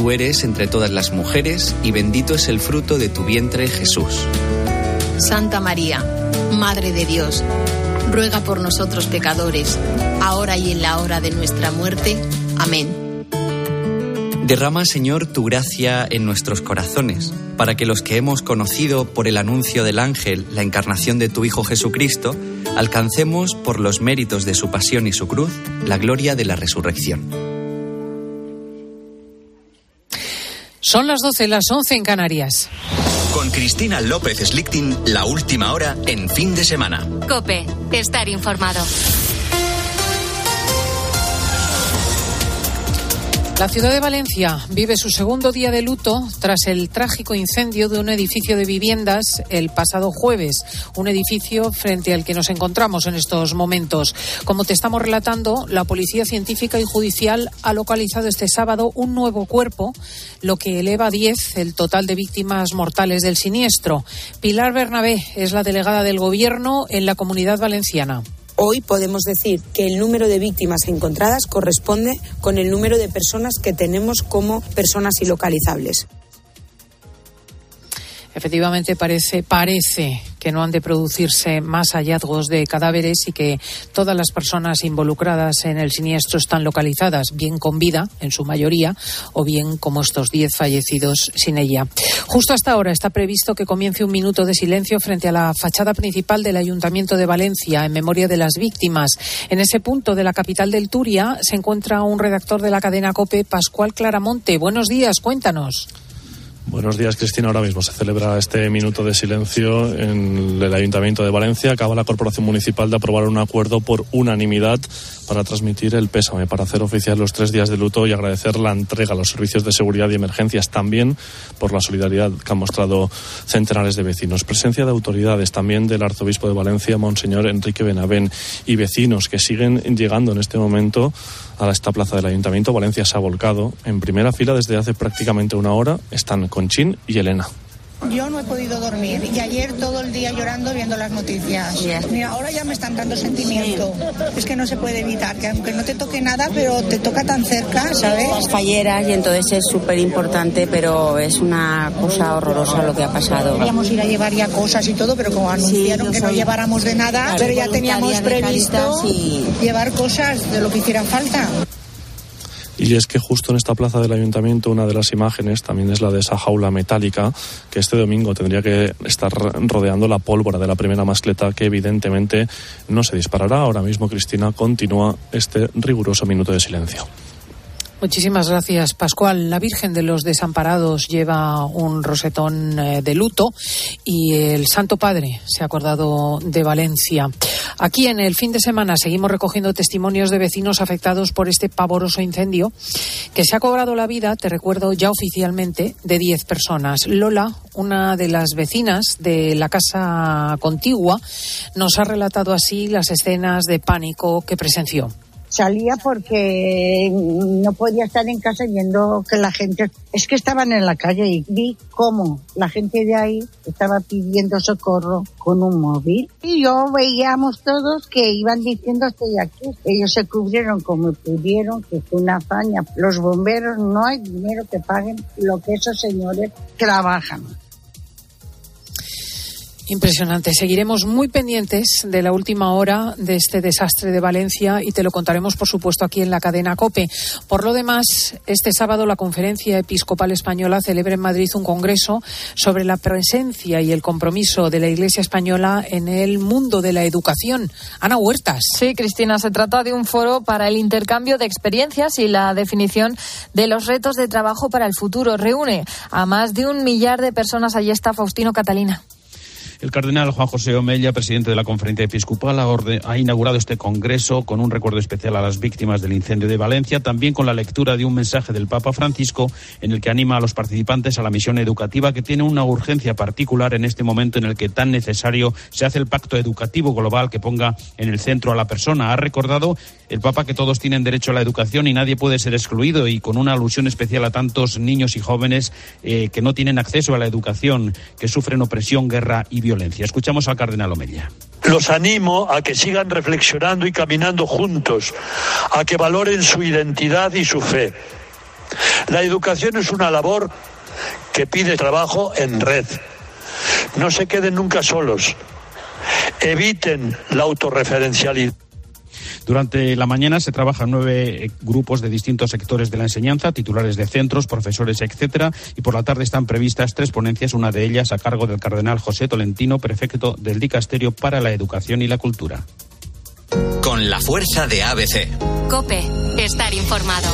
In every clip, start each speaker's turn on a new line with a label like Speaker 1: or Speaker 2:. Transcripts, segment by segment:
Speaker 1: tú eres entre todas las mujeres y bendito es el fruto de tu vientre Jesús.
Speaker 2: Santa María, Madre de Dios, ruega por nosotros pecadores, ahora y en la hora de nuestra muerte. Amén.
Speaker 1: Derrama, Señor, tu gracia en nuestros corazones, para que los que hemos conocido por el anuncio del ángel la encarnación de tu Hijo Jesucristo, alcancemos por los méritos de su pasión y su cruz la gloria de la resurrección.
Speaker 3: Son las 12, las 11 en Canarias.
Speaker 4: Con Cristina López Slichting, la última hora en fin de semana.
Speaker 5: Cope, estar informado.
Speaker 3: La ciudad de Valencia vive su segundo día de luto tras el trágico incendio de un edificio de viviendas el pasado jueves, un edificio frente al que nos encontramos en estos momentos. Como te estamos relatando, la Policía Científica y Judicial ha localizado este sábado un nuevo cuerpo, lo que eleva a 10 el total de víctimas mortales del siniestro. Pilar Bernabé es la delegada del Gobierno en la comunidad valenciana.
Speaker 6: Hoy podemos decir que el número de víctimas encontradas corresponde con el número de personas que tenemos como personas ilocalizables.
Speaker 3: Efectivamente parece parece que no han de producirse más hallazgos de cadáveres y que todas las personas involucradas en el siniestro están localizadas, bien con vida, en su mayoría, o bien como estos diez fallecidos sin ella. Justo hasta ahora está previsto que comience un minuto de silencio frente a la fachada principal del Ayuntamiento de Valencia en memoria de las víctimas. En ese punto de la capital del Turia se encuentra un redactor de la cadena COPE, Pascual Claramonte. Buenos días, cuéntanos.
Speaker 7: Buenos días, Cristina. Ahora mismo se celebra este minuto de silencio en el Ayuntamiento de Valencia. Acaba la Corporación Municipal de aprobar un acuerdo por unanimidad para transmitir el pésame, para hacer oficial los tres días de luto y agradecer la entrega a los servicios de seguridad y emergencias también por la solidaridad que han mostrado centenares de vecinos. Presencia de autoridades también del arzobispo de Valencia, Monseñor Enrique Benavén, y vecinos que siguen llegando en este momento a esta plaza del Ayuntamiento. Valencia se ha volcado en primera fila desde hace prácticamente una hora. Están Conchín y Elena.
Speaker 8: Yo no he podido dormir y ayer todo el día llorando viendo las noticias. Mira, ahora ya me están dando sentimiento. Es que no se puede evitar, que aunque no te toque nada, pero te toca tan cerca, ¿sabes?
Speaker 9: Falleras y entonces es súper importante, pero es una cosa horrorosa lo que ha pasado.
Speaker 8: Queríamos ir a llevar ya cosas y todo, pero como anunciaron que no lleváramos de nada, pero ya teníamos previsto llevar cosas de lo que hiciera falta.
Speaker 7: Y es que justo en esta plaza del ayuntamiento una de las imágenes también es la de esa jaula metálica que este domingo tendría que estar rodeando la pólvora de la primera mascleta que evidentemente no se disparará. Ahora mismo Cristina continúa este riguroso minuto de silencio.
Speaker 3: Muchísimas gracias, Pascual. La Virgen de los Desamparados lleva un rosetón eh, de luto y el Santo Padre se ha acordado de Valencia. Aquí en el fin de semana seguimos recogiendo testimonios de vecinos afectados por este pavoroso incendio que se ha cobrado la vida, te recuerdo ya oficialmente, de 10 personas. Lola, una de las vecinas de la casa contigua, nos ha relatado así las escenas de pánico que presenció
Speaker 10: salía porque no podía estar en casa viendo que la gente, es que estaban en la calle y vi cómo la gente de ahí estaba pidiendo socorro con un móvil. Y yo veíamos todos que iban diciendo estoy aquí. Ellos se cubrieron como pudieron, que fue una hazaña. Los bomberos no hay dinero que paguen lo que esos señores trabajan.
Speaker 3: Impresionante. Seguiremos muy pendientes de la última hora de este desastre de Valencia y te lo contaremos, por supuesto, aquí en la cadena COPE. Por lo demás, este sábado la Conferencia Episcopal Española celebra en Madrid un congreso sobre la presencia y el compromiso de la Iglesia Española en el mundo de la educación. Ana Huertas.
Speaker 11: Sí, Cristina, se trata de un foro para el intercambio de experiencias y la definición de los retos de trabajo para el futuro. Reúne a más de un millar de personas. Allí está Faustino Catalina.
Speaker 12: El cardenal Juan José Omella, presidente de la Conferencia Episcopal, ha, inaugurado este congreso con un recuerdo especial a las víctimas del incendio de Valencia, también con la lectura de un mensaje del Papa Francisco en el que anima a los participantes a la misión educativa que tiene una urgencia particular en este momento en el que tan necesario se hace el pacto educativo global que ponga en el centro a la persona. Ha recordado el Papa que todos tienen derecho a la educación y nadie puede ser excluido y con una alusión especial a tantos niños y jóvenes eh, que no tienen acceso a la educación, que sufren opresión, guerra y violencia. Escuchamos al cardenal Omella.
Speaker 13: Los animo a que sigan reflexionando y caminando juntos, a que valoren su identidad y su fe. La educación es una labor que pide trabajo en red. No se queden nunca solos. Eviten la autorreferencialidad.
Speaker 12: Durante la mañana se trabajan nueve eh, grupos de distintos sectores de la enseñanza, titulares de centros, profesores, etcétera, y por la tarde están previstas tres ponencias, una de ellas a cargo del cardenal José Tolentino, prefecto del Dicasterio para la Educación y la Cultura.
Speaker 4: Con la fuerza de ABC.
Speaker 5: Cope, estar informado.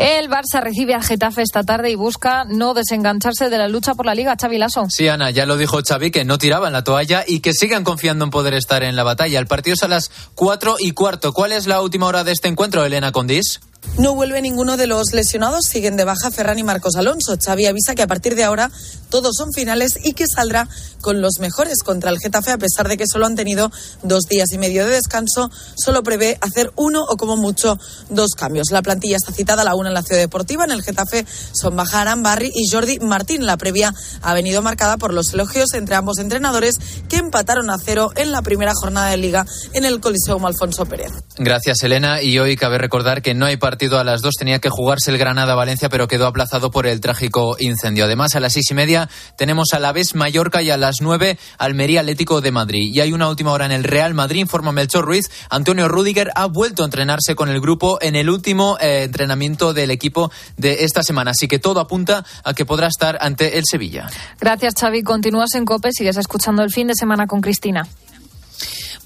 Speaker 11: El Barça recibe al Getafe esta tarde y busca no desengancharse de la lucha por la Liga, Xavi Lasso.
Speaker 14: Sí, Ana, ya lo dijo Xavi, que no tiraban la toalla y que sigan confiando en poder estar en la batalla. El partido es a las cuatro y cuarto. ¿Cuál es la última hora de este encuentro, Elena Condis?
Speaker 15: No vuelve ninguno de los lesionados, siguen de baja Ferran y Marcos Alonso. Xavi avisa que a partir de ahora todos son finales y que saldrá con los mejores contra el Getafe, a pesar de que solo han tenido dos días y medio de descanso. Solo prevé hacer uno o como mucho dos cambios. La plantilla está citada a la una en la Ciudad Deportiva. En el Getafe son Baja Barry y Jordi Martín. La previa ha venido marcada por los elogios entre ambos entrenadores que empataron a cero en la primera jornada de Liga en el Coliseum Alfonso Pérez.
Speaker 14: Gracias, Elena. Y hoy cabe recordar que no hay partido a las dos. Tenía que jugarse el Granada-Valencia, pero quedó aplazado por el trágico incendio. Además, a las seis y media tenemos a la vez Mallorca y a las nueve Almería Atlético de Madrid. Y hay una última hora en el Real Madrid, informa Melchor Ruiz. Antonio Rudiger ha vuelto a entrenarse con el grupo en el último eh, entrenamiento del equipo de esta semana. Así que todo apunta a que podrá estar ante el Sevilla.
Speaker 11: Gracias, Xavi. Continúas en COPE, sigues escuchando el fin de semana con Cristina.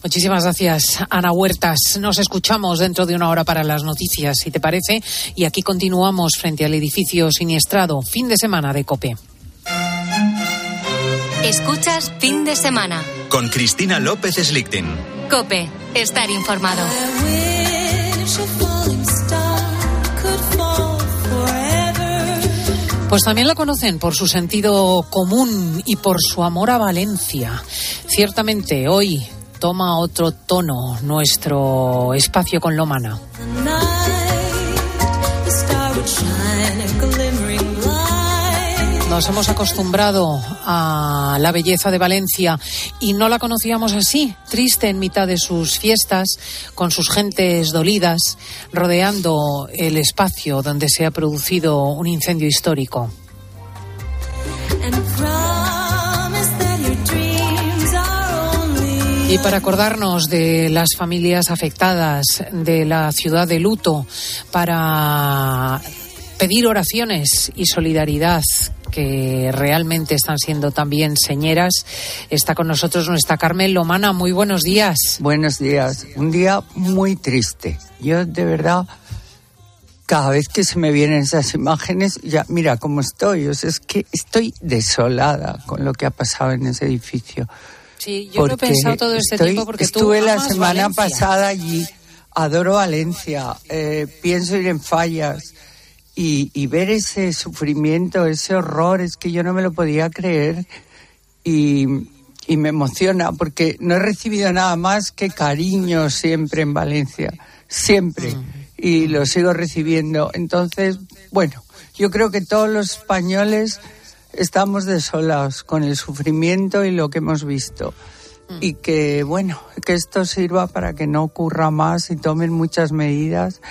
Speaker 3: Muchísimas gracias, Ana Huertas. Nos escuchamos dentro de una hora para las noticias, si te parece. Y aquí continuamos frente al edificio siniestrado. Fin de semana de COPE.
Speaker 5: Escuchas fin de semana.
Speaker 4: Con Cristina López Slichting.
Speaker 5: Cope, estar informado.
Speaker 3: Pues también la conocen por su sentido común y por su amor a Valencia. Ciertamente hoy toma otro tono nuestro espacio con Lomana. Nos hemos acostumbrado a la belleza de Valencia y no la conocíamos así, triste en mitad de sus fiestas, con sus gentes dolidas, rodeando el espacio donde se ha producido un incendio histórico. Y para acordarnos de las familias afectadas, de la ciudad de luto, para pedir oraciones y solidaridad que realmente están siendo también señeras. Está con nosotros nuestra Carmen Lomana. Muy buenos días.
Speaker 16: Buenos días. Un día muy triste. Yo de verdad, cada vez que se me vienen esas imágenes, ya mira cómo estoy. O es que estoy desolada con lo que ha pasado en ese edificio.
Speaker 3: Sí, yo lo he pensado todo este tiempo porque
Speaker 16: estuve
Speaker 3: tú
Speaker 16: la semana
Speaker 3: Valencia.
Speaker 16: pasada allí. Adoro Valencia. eh, pienso ir en fallas. Y, y ver ese sufrimiento, ese horror, es que yo no me lo podía creer. Y, y me emociona porque no he recibido nada más que cariño siempre en Valencia. Siempre. Y lo sigo recibiendo. Entonces, bueno, yo creo que todos los españoles estamos desolados con el sufrimiento y lo que hemos visto. Y que, bueno, que esto sirva para que no ocurra más y tomen muchas medidas,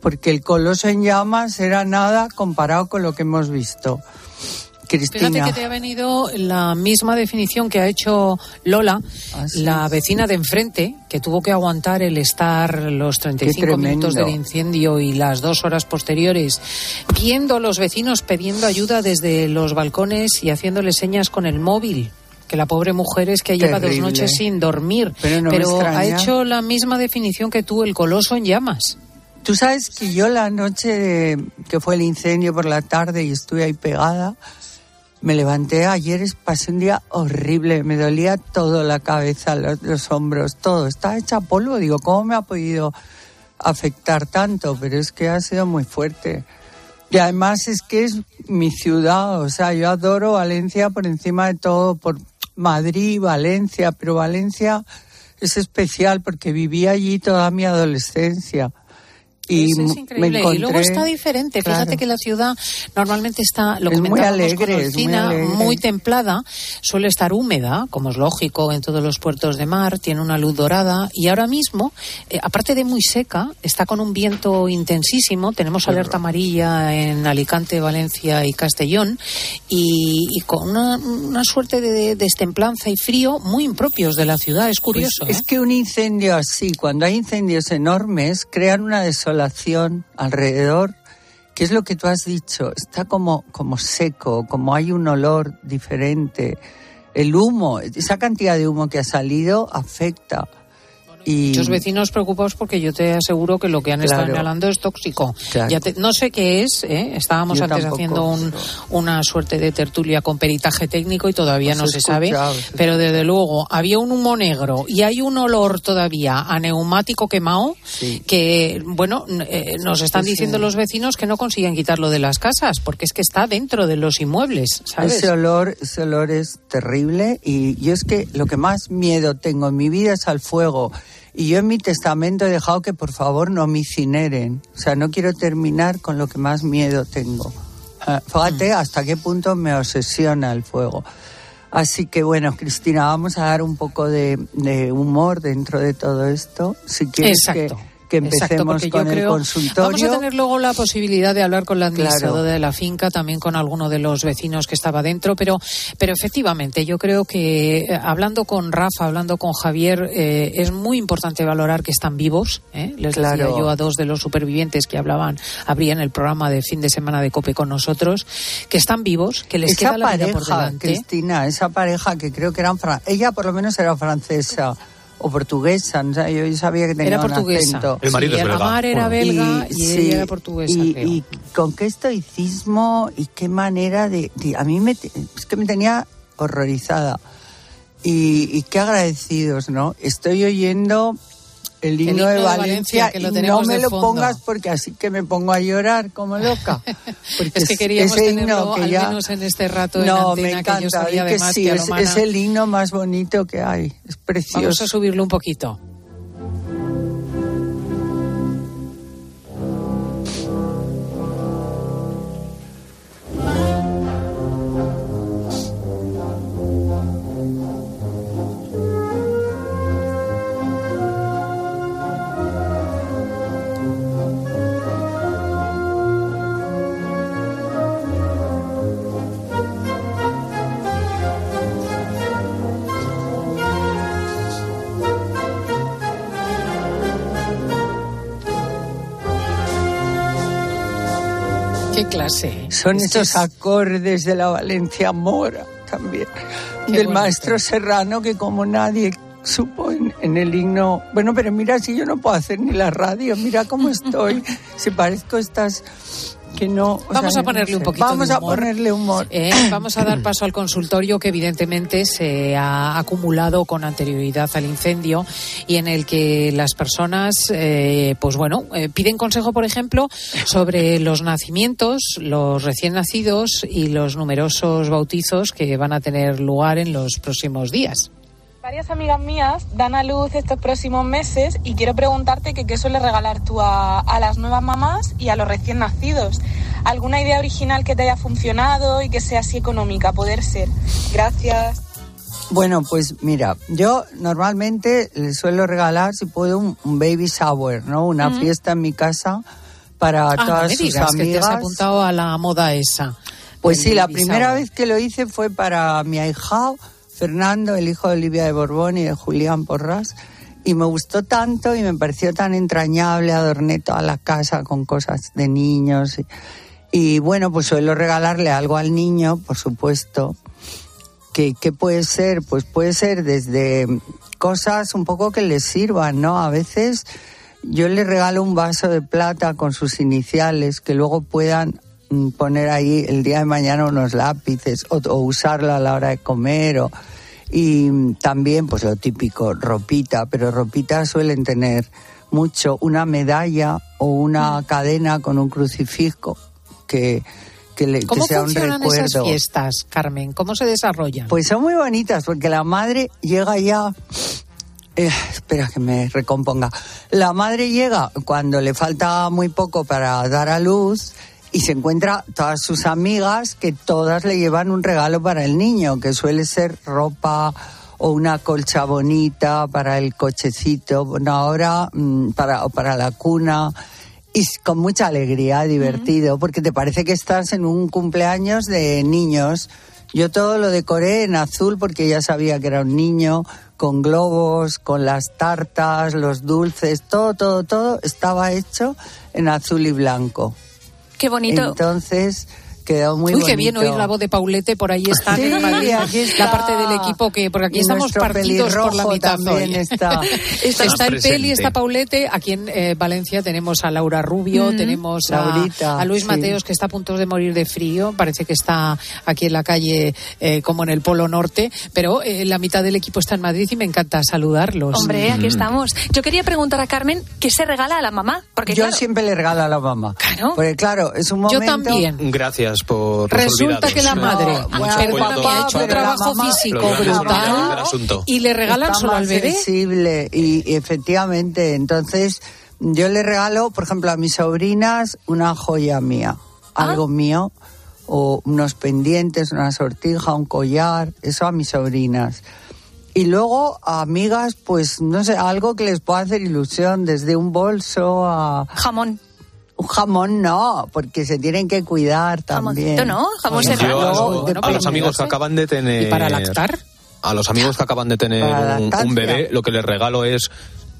Speaker 16: porque el coloso en llamas era nada comparado con lo que hemos visto. Cristina.
Speaker 3: Fíjate que te ha venido la misma definición que ha hecho Lola,
Speaker 16: Ah,
Speaker 3: la vecina de enfrente, que tuvo que aguantar el estar los 35
Speaker 16: tremendo.
Speaker 3: minutos del incendio y las dos horas posteriores, viendo a los vecinos pidiendo ayuda desde los balcones y haciéndole señas con el móvil. Que la pobre mujer es que lleva dos
Speaker 16: Terrible.
Speaker 3: noches sin dormir.
Speaker 16: Pero no me
Speaker 3: ha hecho la misma definición que tú, el coloso en llamas.
Speaker 16: Tú sabes que yo la noche que fue el incendio por la tarde y estuve ahí pegada, me levanté ayer, pasé un día horrible, me dolía todo, la cabeza, los, los hombros, todo, estaba hecha polvo, digo, ¿cómo me ha podido afectar tanto? Pero es que ha sido muy fuerte. Y además es que es mi ciudad, o sea, yo adoro Valencia por encima de todo, por Madrid, Valencia, pero Valencia es especial porque viví allí toda mi adolescencia Y
Speaker 3: es, es
Speaker 16: me
Speaker 3: increíble.
Speaker 16: encontré,
Speaker 3: y luego está diferente.
Speaker 16: claro.
Speaker 3: Fíjate que la ciudad normalmente está, lo
Speaker 16: Es muy alegre,
Speaker 3: con
Speaker 16: muy alegre.
Speaker 3: muy templada, suele estar húmeda, como es lógico en todos los puertos de mar, tiene una luz dorada y ahora mismo, eh, aparte de muy seca, está con un viento intensísimo. Tenemos alerta amarilla en Alicante, Valencia y Castellón y, y con una, una suerte de destemplanza y frío muy impropios de la ciudad. Es curioso.
Speaker 16: Pues
Speaker 3: ¿eh?
Speaker 16: es que un incendio así, cuando hay incendios enormes, crean una desolación alrededor, que es lo que tú has dicho, está como, como seco, como hay un olor diferente. El humo, esa cantidad de humo que ha salido afecta. Y
Speaker 3: Muchos vecinos preocupados porque yo te aseguro que lo que han estado
Speaker 16: Claro.
Speaker 3: inhalando es tóxico.
Speaker 16: Claro.
Speaker 3: Ya te- no sé qué es, ¿eh? estábamos
Speaker 16: Yo
Speaker 3: antes
Speaker 16: tampoco,
Speaker 3: haciendo un- una suerte de tertulia con peritaje técnico y todavía
Speaker 16: Has
Speaker 3: no se sabe, pero desde luego había un humo negro y hay un olor todavía a neumático quemado que, bueno, eh, nos están
Speaker 16: Sí,
Speaker 3: diciendo
Speaker 16: sí.
Speaker 3: los vecinos que no consiguen quitarlo de las casas porque es que está dentro de los inmuebles, ¿sabes?
Speaker 16: Ese olor, ese olor es terrible y yo es que lo que más miedo tengo en mi vida es al fuego. Y yo en mi testamento he dejado que por favor no me incineren. O sea, no quiero terminar con lo que más miedo tengo. Ah, Fíjate hasta qué punto me obsesiona el fuego. Así que bueno, Cristina, vamos a dar un poco de, de humor dentro de todo esto. Si quieres
Speaker 3: Exacto.
Speaker 16: que
Speaker 3: Exacto,
Speaker 16: empecemos
Speaker 3: yo
Speaker 16: con el
Speaker 3: creo-
Speaker 16: consultorio.
Speaker 3: Vamos a tener luego la posibilidad de hablar con la
Speaker 16: Claro.
Speaker 3: administradora de la finca, también con alguno de los vecinos que estaba dentro, pero, pero efectivamente yo creo que eh, hablando con Rafa, hablando con Javier, eh, es muy importante valorar que están vivos. ¿eh? Les
Speaker 16: Claro.
Speaker 3: decía yo a dos de los supervivientes que hablaban, abrían el programa de fin de semana de COPE con nosotros, que están vivos, que les
Speaker 16: esa
Speaker 3: queda la vida
Speaker 16: pareja,
Speaker 3: por delante.
Speaker 16: Cristina, esa pareja que creo que eran ella por lo menos era francesa o portuguesa, no yo sabía que tenía
Speaker 3: Era
Speaker 16: un
Speaker 3: portuguesa.
Speaker 16: acento.
Speaker 3: El marido Sí, es el belga. Amar era belga y ella era portuguesa,
Speaker 16: Y,
Speaker 3: creo.
Speaker 16: y con qué estoicismo y qué manera de, de- a mí me es que me tenía horrorizada. Y, y qué agradecidos, ¿no? Estoy oyendo el himno, de, Valencia,
Speaker 3: que lo
Speaker 16: y no
Speaker 3: tenemos
Speaker 16: me
Speaker 3: de
Speaker 16: lo
Speaker 3: fondo.
Speaker 16: pongas porque así que me pongo a llorar como loca. Porque
Speaker 3: Es que queríamos
Speaker 16: ese
Speaker 3: tenerlo
Speaker 16: himno que
Speaker 3: al
Speaker 16: ya-
Speaker 3: menos en este rato
Speaker 16: no,
Speaker 3: en
Speaker 16: me
Speaker 3: antena, que yo
Speaker 16: encanta, que sí, es, es el himno más bonito que hay, es precioso.
Speaker 3: Vamos a subirlo un poquito.
Speaker 16: Son
Speaker 3: Esto
Speaker 16: esos
Speaker 3: es-
Speaker 16: acordes de la Valencia Mora también,
Speaker 3: Qué
Speaker 16: del
Speaker 3: bonito.
Speaker 16: maestro Serrano que como nadie supo en, en el himno. Bueno, pero mira si yo no puedo hacer ni la radio, mira cómo estoy, si parezco estas que no.
Speaker 3: Vamos
Speaker 16: sea,
Speaker 3: a ponerle
Speaker 16: no
Speaker 3: un poquito
Speaker 16: Vamos
Speaker 3: de
Speaker 16: a
Speaker 3: humor.
Speaker 16: ponerle humor.
Speaker 3: Eh, vamos a dar paso al consultorio que evidentemente se ha acumulado con anterioridad al incendio y en el que las personas, eh, pues bueno, eh, piden consejo, por ejemplo, sobre los nacimientos, los recién nacidos y los numerosos bautizos que van a tener lugar en los próximos días.
Speaker 17: Varias amigas mías dan a luz estos próximos meses y quiero preguntarte que qué sueles regalar tú a, a las nuevas mamás y a los recién nacidos. ¿Alguna idea original que te haya funcionado y que sea así económica, poder ser? Gracias.
Speaker 16: Bueno, pues mira, yo normalmente le suelo regalar, si puedo, un, un baby shower, ¿no? Una fiesta en mi casa para
Speaker 3: Ah, no
Speaker 16: todas
Speaker 3: me
Speaker 16: sus
Speaker 3: digas que te has
Speaker 16: amigas.
Speaker 3: apuntado a la moda esa.
Speaker 16: Pues sí, la primera
Speaker 3: shower.
Speaker 16: vez que lo hice fue para mi ahijado, Fernando, el hijo de Olivia de Borbón y de Julián Porras. Y me gustó tanto y me pareció tan entrañable, adorné toda la casa con cosas de niños. Y, bueno, pues suelo regalarle algo al niño, por supuesto. ¿Qué, ¿Qué puede ser? Pues puede ser desde cosas un poco que les sirvan, ¿no? A veces yo le regalo un vaso de plata con sus iniciales que luego puedan poner ahí el día de mañana unos lápices o, o usarla a la hora de comer o, y mm, también pues lo típico ropita pero ropita suelen tener mucho una medalla o una cadena con un crucifijo que que, le, que
Speaker 3: ¿Cómo
Speaker 16: sea un
Speaker 3: funcionan esas
Speaker 16: recuerdo
Speaker 3: fiestas, Carmen? ¿Cómo se desarrollan?
Speaker 16: pues son muy bonitas porque la madre llega ya Eh, espera que me recomponga. La madre llega cuando le falta muy poco para dar a luz y se encuentra todas sus amigas que todas le llevan un regalo para el niño, que suele ser ropa o una colcha bonita para el cochecito, bueno, ahora mm, para, para la cuna. Y con mucha alegría, divertido, porque te parece que estás en un cumpleaños de niños. Yo todo lo decoré en azul porque ya sabía que era un niño, con globos, con las tartas, los dulces, todo, todo, todo estaba hecho en azul y blanco.
Speaker 18: Qué bonito.
Speaker 16: Entonces quedó muy
Speaker 3: Uy,
Speaker 16: bonito.
Speaker 3: qué bien oír la voz de Paulete, por ahí está,
Speaker 16: Sí,
Speaker 3: en Madrid,
Speaker 16: aquí está.
Speaker 3: la parte del equipo que, porque aquí
Speaker 16: Y
Speaker 3: estamos partidos por la mitad hoy.
Speaker 16: está.
Speaker 3: está,
Speaker 16: Está
Speaker 3: el Peli, está Paulete, aquí en eh, Valencia tenemos a Laura Rubio,
Speaker 16: Mm.
Speaker 3: tenemos a,
Speaker 16: Laurita,
Speaker 3: a Luis
Speaker 16: sí.
Speaker 3: Mateos que está a punto de morir de frío, parece que está aquí en la calle eh, como en el Polo Norte, pero eh, la mitad del equipo está en Madrid y me encanta saludarlos.
Speaker 18: Hombre,
Speaker 16: Mm.
Speaker 18: aquí estamos. Yo quería preguntar a Carmen qué se regala a la mamá. Porque,
Speaker 16: Yo
Speaker 18: claro,
Speaker 16: siempre le regalo a la mamá.
Speaker 18: Claro.
Speaker 16: Porque claro, es un
Speaker 3: Yo
Speaker 16: momento...
Speaker 3: también.
Speaker 19: Gracias por
Speaker 3: Resulta que la madre,
Speaker 16: bueno,
Speaker 3: perdona,
Speaker 16: pero
Speaker 3: que ha hecho un trabajo físico brutal y le regalan
Speaker 16: está
Speaker 3: solo
Speaker 16: más
Speaker 3: al bebé.
Speaker 16: sensible y, y efectivamente, entonces yo le regalo, por ejemplo, a mis sobrinas una joya mía,
Speaker 3: Ah.
Speaker 16: algo mío, o unos pendientes, una sortija, un collar, eso a mis sobrinas. Y luego a amigas, pues no sé, algo que les pueda hacer ilusión, desde un bolso a...
Speaker 18: Jamón.
Speaker 16: Un jamón no, porque se tienen que cuidar también.
Speaker 18: Jamoncito, ¿no? Jamón serrano.
Speaker 19: a, los- a los amigos que acaban de tener...
Speaker 3: ¿Y para lactar?
Speaker 19: A los amigos que acaban de tener un, bebé, lo que les regalo es...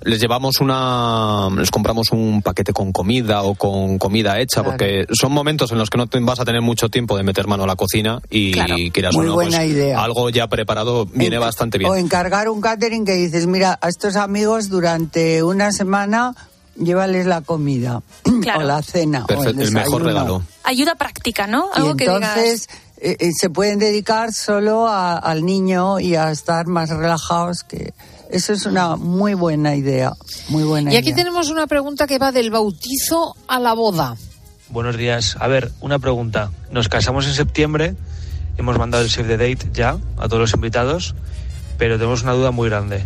Speaker 19: Les llevamos una... Les compramos un paquete con comida o con comida hecha,
Speaker 16: Claro.
Speaker 19: porque son momentos en los que no te vas a tener mucho tiempo de meter mano a la cocina y
Speaker 16: Claro.
Speaker 19: quieras
Speaker 16: Muy
Speaker 19: o no,
Speaker 16: buena
Speaker 19: pues,
Speaker 16: idea.
Speaker 19: algo ya preparado viene
Speaker 16: En-
Speaker 19: bastante bien.
Speaker 16: O encargar un catering que dices, mira, a estos amigos durante una semana llévales la comida
Speaker 18: Claro.
Speaker 16: o la cena o el,
Speaker 19: mejor regalo.
Speaker 18: Ayuda práctica, ¿no?
Speaker 16: Y
Speaker 18: Algo que
Speaker 16: entonces
Speaker 18: digas.
Speaker 16: eh, eh, se pueden dedicar solo a- al niño y a estar más relajados que eso es una muy buena idea, muy buena
Speaker 3: Y aquí
Speaker 16: idea.
Speaker 3: tenemos una pregunta que va del bautizo a la boda.
Speaker 20: Buenos días. A ver, una pregunta. Nos casamos en septiembre, hemos mandado el save the date ya a todos los invitados, pero tenemos una duda muy grande.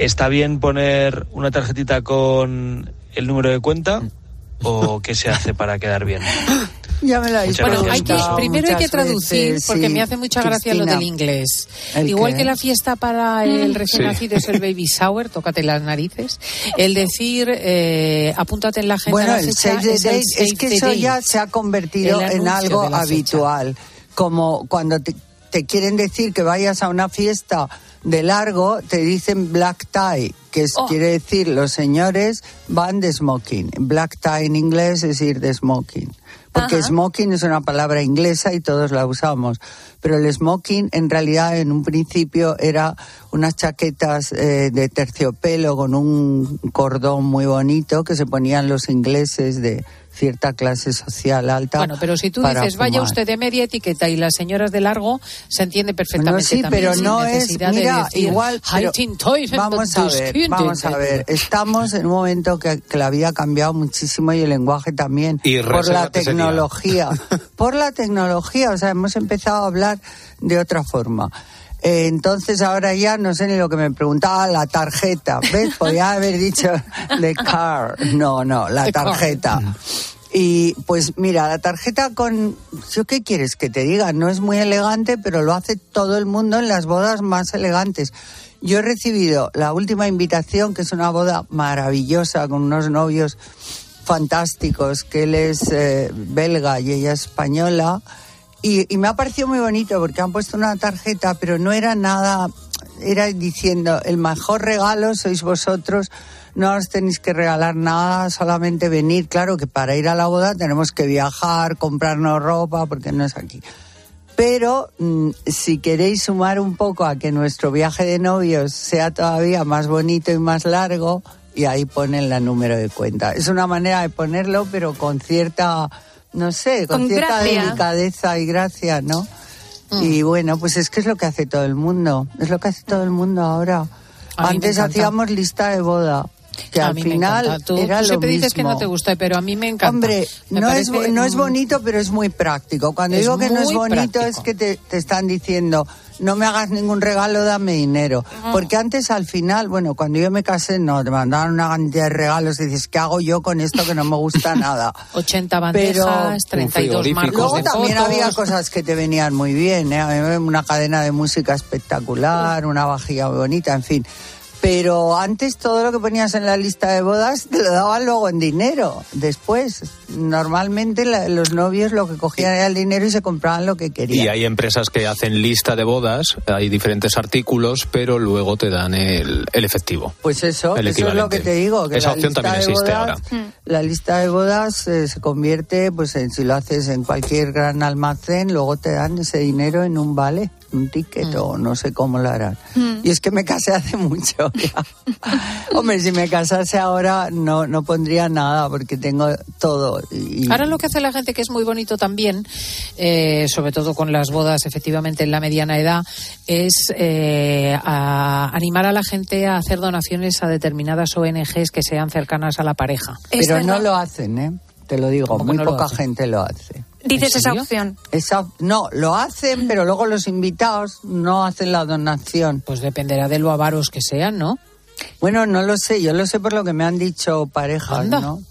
Speaker 20: ¿Está bien poner una tarjetita con el número de cuenta o qué se hace para quedar bien?
Speaker 16: Ya me la
Speaker 20: Muchas
Speaker 3: Bueno, hay que, primero hay que traducir,
Speaker 16: veces,
Speaker 3: porque
Speaker 16: sí.
Speaker 3: me hace mucha gracia lo del inglés.
Speaker 16: ¿El
Speaker 3: Igual
Speaker 16: qué?
Speaker 3: que la fiesta para el recién
Speaker 19: Sí.
Speaker 3: nacido es el baby shower, tócate las narices. El decir, eh, apúntate en la agenda
Speaker 16: Bueno,
Speaker 3: la
Speaker 16: el save the
Speaker 3: es save
Speaker 16: es que
Speaker 3: the
Speaker 16: eso ya se ha convertido en algo
Speaker 3: fecha.
Speaker 16: habitual. Como cuando te, te quieren decir que vayas a una fiesta de largo, te dicen black tie, que es-
Speaker 18: Oh.
Speaker 16: quiere decir los señores van de smoking. Black tie en inglés es ir de smoking. Porque
Speaker 18: Ajá.
Speaker 16: smoking es una palabra inglesa y todos la usamos. Pero el smoking en realidad en un principio era unas chaquetas eh, de terciopelo con un cordón muy bonito que se ponían los ingleses de cierta clase social alta.
Speaker 3: Bueno, pero si tú dices, vaya usted de media etiqueta y las señoras de largo, se entiende perfectamente
Speaker 16: No, sí,
Speaker 3: también,
Speaker 16: pero
Speaker 3: sin
Speaker 16: no es,
Speaker 3: de
Speaker 16: mira,
Speaker 3: decir,
Speaker 16: igual, pero
Speaker 3: "Halten Teufel,
Speaker 16: vamos a ver,
Speaker 3: Buskind".
Speaker 16: vamos a ver, estamos en un momento que, que la vida ha cambiado muchísimo y el lenguaje también,
Speaker 19: Y
Speaker 16: por la tecnología, por la tecnología, o sea, hemos empezado a hablar de otra forma. Eh, entonces ahora ya no sé ni lo que me preguntaba, la tarjeta, ¿ves? Podía haber dicho the car, no, no, la
Speaker 3: The car.
Speaker 16: tarjeta. Y pues mira, la tarjeta con... ¿Yo qué quieres que te diga? No es muy elegante, pero lo hace todo el mundo en las bodas más elegantes. Yo he recibido la última invitación, que es una boda maravillosa con unos novios fantásticos, que él es eh, belga y ella es española. Y, y me ha parecido muy bonito porque han puesto una tarjeta, pero no era nada, era diciendo, el mejor regalo sois vosotros, no os tenéis que regalar nada, solamente venir. Claro que para ir a la boda tenemos que viajar, comprarnos ropa, porque no es aquí. Pero mm, si queréis sumar un poco a que nuestro viaje de novios sea todavía más bonito y más largo, y ahí ponen la número de cuenta. Es una manera de ponerlo, pero con cierta, no sé, con,
Speaker 18: Con
Speaker 16: cierta
Speaker 18: gracia.
Speaker 16: delicadeza y gracia, ¿no? Y bueno, pues es que es lo que hace todo el mundo, es lo que hace todo el mundo ahora. Antes hacíamos lista de boda. que
Speaker 3: A
Speaker 16: al final.
Speaker 3: Tú,
Speaker 16: era
Speaker 3: tú
Speaker 16: lo
Speaker 3: siempre dices que
Speaker 16: mismo.
Speaker 3: no te gusta, pero a mí me encanta.
Speaker 16: Hombre,
Speaker 3: Me
Speaker 16: no es, no es
Speaker 3: mm,
Speaker 16: bonito, pero es muy práctico. Cuando
Speaker 3: Es
Speaker 16: digo que no es bonito
Speaker 3: práctico.
Speaker 16: es que te, te están diciendo, no me hagas ningún regalo, dame dinero. Porque antes al final, bueno, cuando yo me casé, no, te mandaban una cantidad de regalos y dices, ¿qué hago yo con esto que no me gusta nada?
Speaker 3: 80 bandejas, 32 marcos
Speaker 16: Luego
Speaker 3: de
Speaker 16: también
Speaker 3: fotos.
Speaker 16: había cosas que te venían muy bien, ¿eh? A mí una cadena de música espectacular, una vajilla muy bonita, en fin. Pero antes todo lo que ponías en la lista de bodas te lo daban luego en dinero. Después, normalmente la- los novios lo que cogían era el dinero y se compraban lo que
Speaker 19: Y
Speaker 16: querían.
Speaker 19: hay empresas que hacen lista de bodas, hay diferentes artículos, pero luego te dan el, el efectivo.
Speaker 16: Pues eso,
Speaker 19: El
Speaker 16: eso es lo que te digo. Que
Speaker 19: Esa
Speaker 16: la
Speaker 19: opción
Speaker 16: lista
Speaker 19: también existe
Speaker 16: bodas-
Speaker 19: ahora.
Speaker 16: La lista de bodas eh, se convierte, pues en, si lo haces en cualquier gran almacén, luego te dan ese dinero en un vale, un ticket o no sé cómo lo harán. Y es que me casé hace mucho. ya. Hombre, si me casase ahora no, no pondría nada porque tengo todo. Y,
Speaker 3: Ahora lo que hace la gente que es muy bonito también, eh, sobre todo con las bodas efectivamente en la mediana edad, es eh, a- animar a la gente a hacer donaciones a determinadas ONGs que sean cercanas a la pareja.
Speaker 16: pero no lo hacen, ¿eh? Te lo digo,
Speaker 3: ¿Cómo que
Speaker 16: muy
Speaker 3: no
Speaker 16: poca gente lo hace.
Speaker 18: Dices
Speaker 3: ¿En
Speaker 18: esa opción.
Speaker 16: Esa, no, lo hacen, pero luego los invitados no hacen la donación.
Speaker 3: Pues dependerá de lo avaros que sean, ¿no?
Speaker 16: Bueno, no lo sé, yo lo sé por lo que me han dicho parejas,
Speaker 3: Anda.
Speaker 16: ¿no?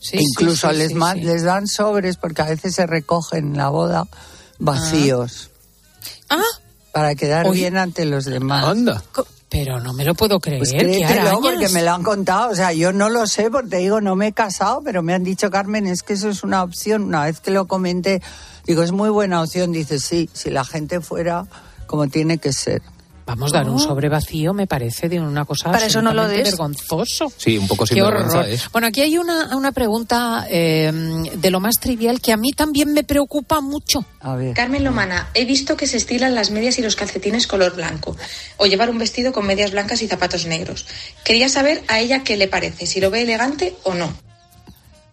Speaker 3: Sí,
Speaker 16: Incluso
Speaker 3: sí, sí,
Speaker 16: les,
Speaker 3: sí,
Speaker 16: ma-
Speaker 3: sí.
Speaker 16: les dan sobres porque a veces se recogen en la boda vacíos
Speaker 3: Ah,
Speaker 16: para quedar
Speaker 3: Oye.
Speaker 16: bien ante los demás.
Speaker 19: Anda.
Speaker 3: Pero no me lo puedo creer.
Speaker 16: Pues
Speaker 3: ¿qué
Speaker 16: créetelo, porque me lo han contado. O sea, yo no lo sé porque te digo, no me he casado, pero me han dicho, Carmen, es que eso es una opción. Una vez que lo comenté, digo, es muy buena opción. Dice, sí, si la gente fuera como tiene que ser.
Speaker 3: Vamos a dar un sobre vacío, me parece, de una cosa
Speaker 18: Para eso no lo des.
Speaker 3: vergonzoso.
Speaker 19: Sí, un poco
Speaker 3: Qué
Speaker 19: sinvergüenza
Speaker 3: horror.
Speaker 19: es.
Speaker 3: Bueno, aquí hay una, una pregunta eh, de lo más trivial que a mí también me preocupa mucho.
Speaker 16: A ver.
Speaker 21: Carmen Lomana, he visto que se estilan las medias y los calcetines color blanco, o llevar un vestido con medias blancas y zapatos negros. Quería saber a ella qué le parece, si lo ve elegante o no.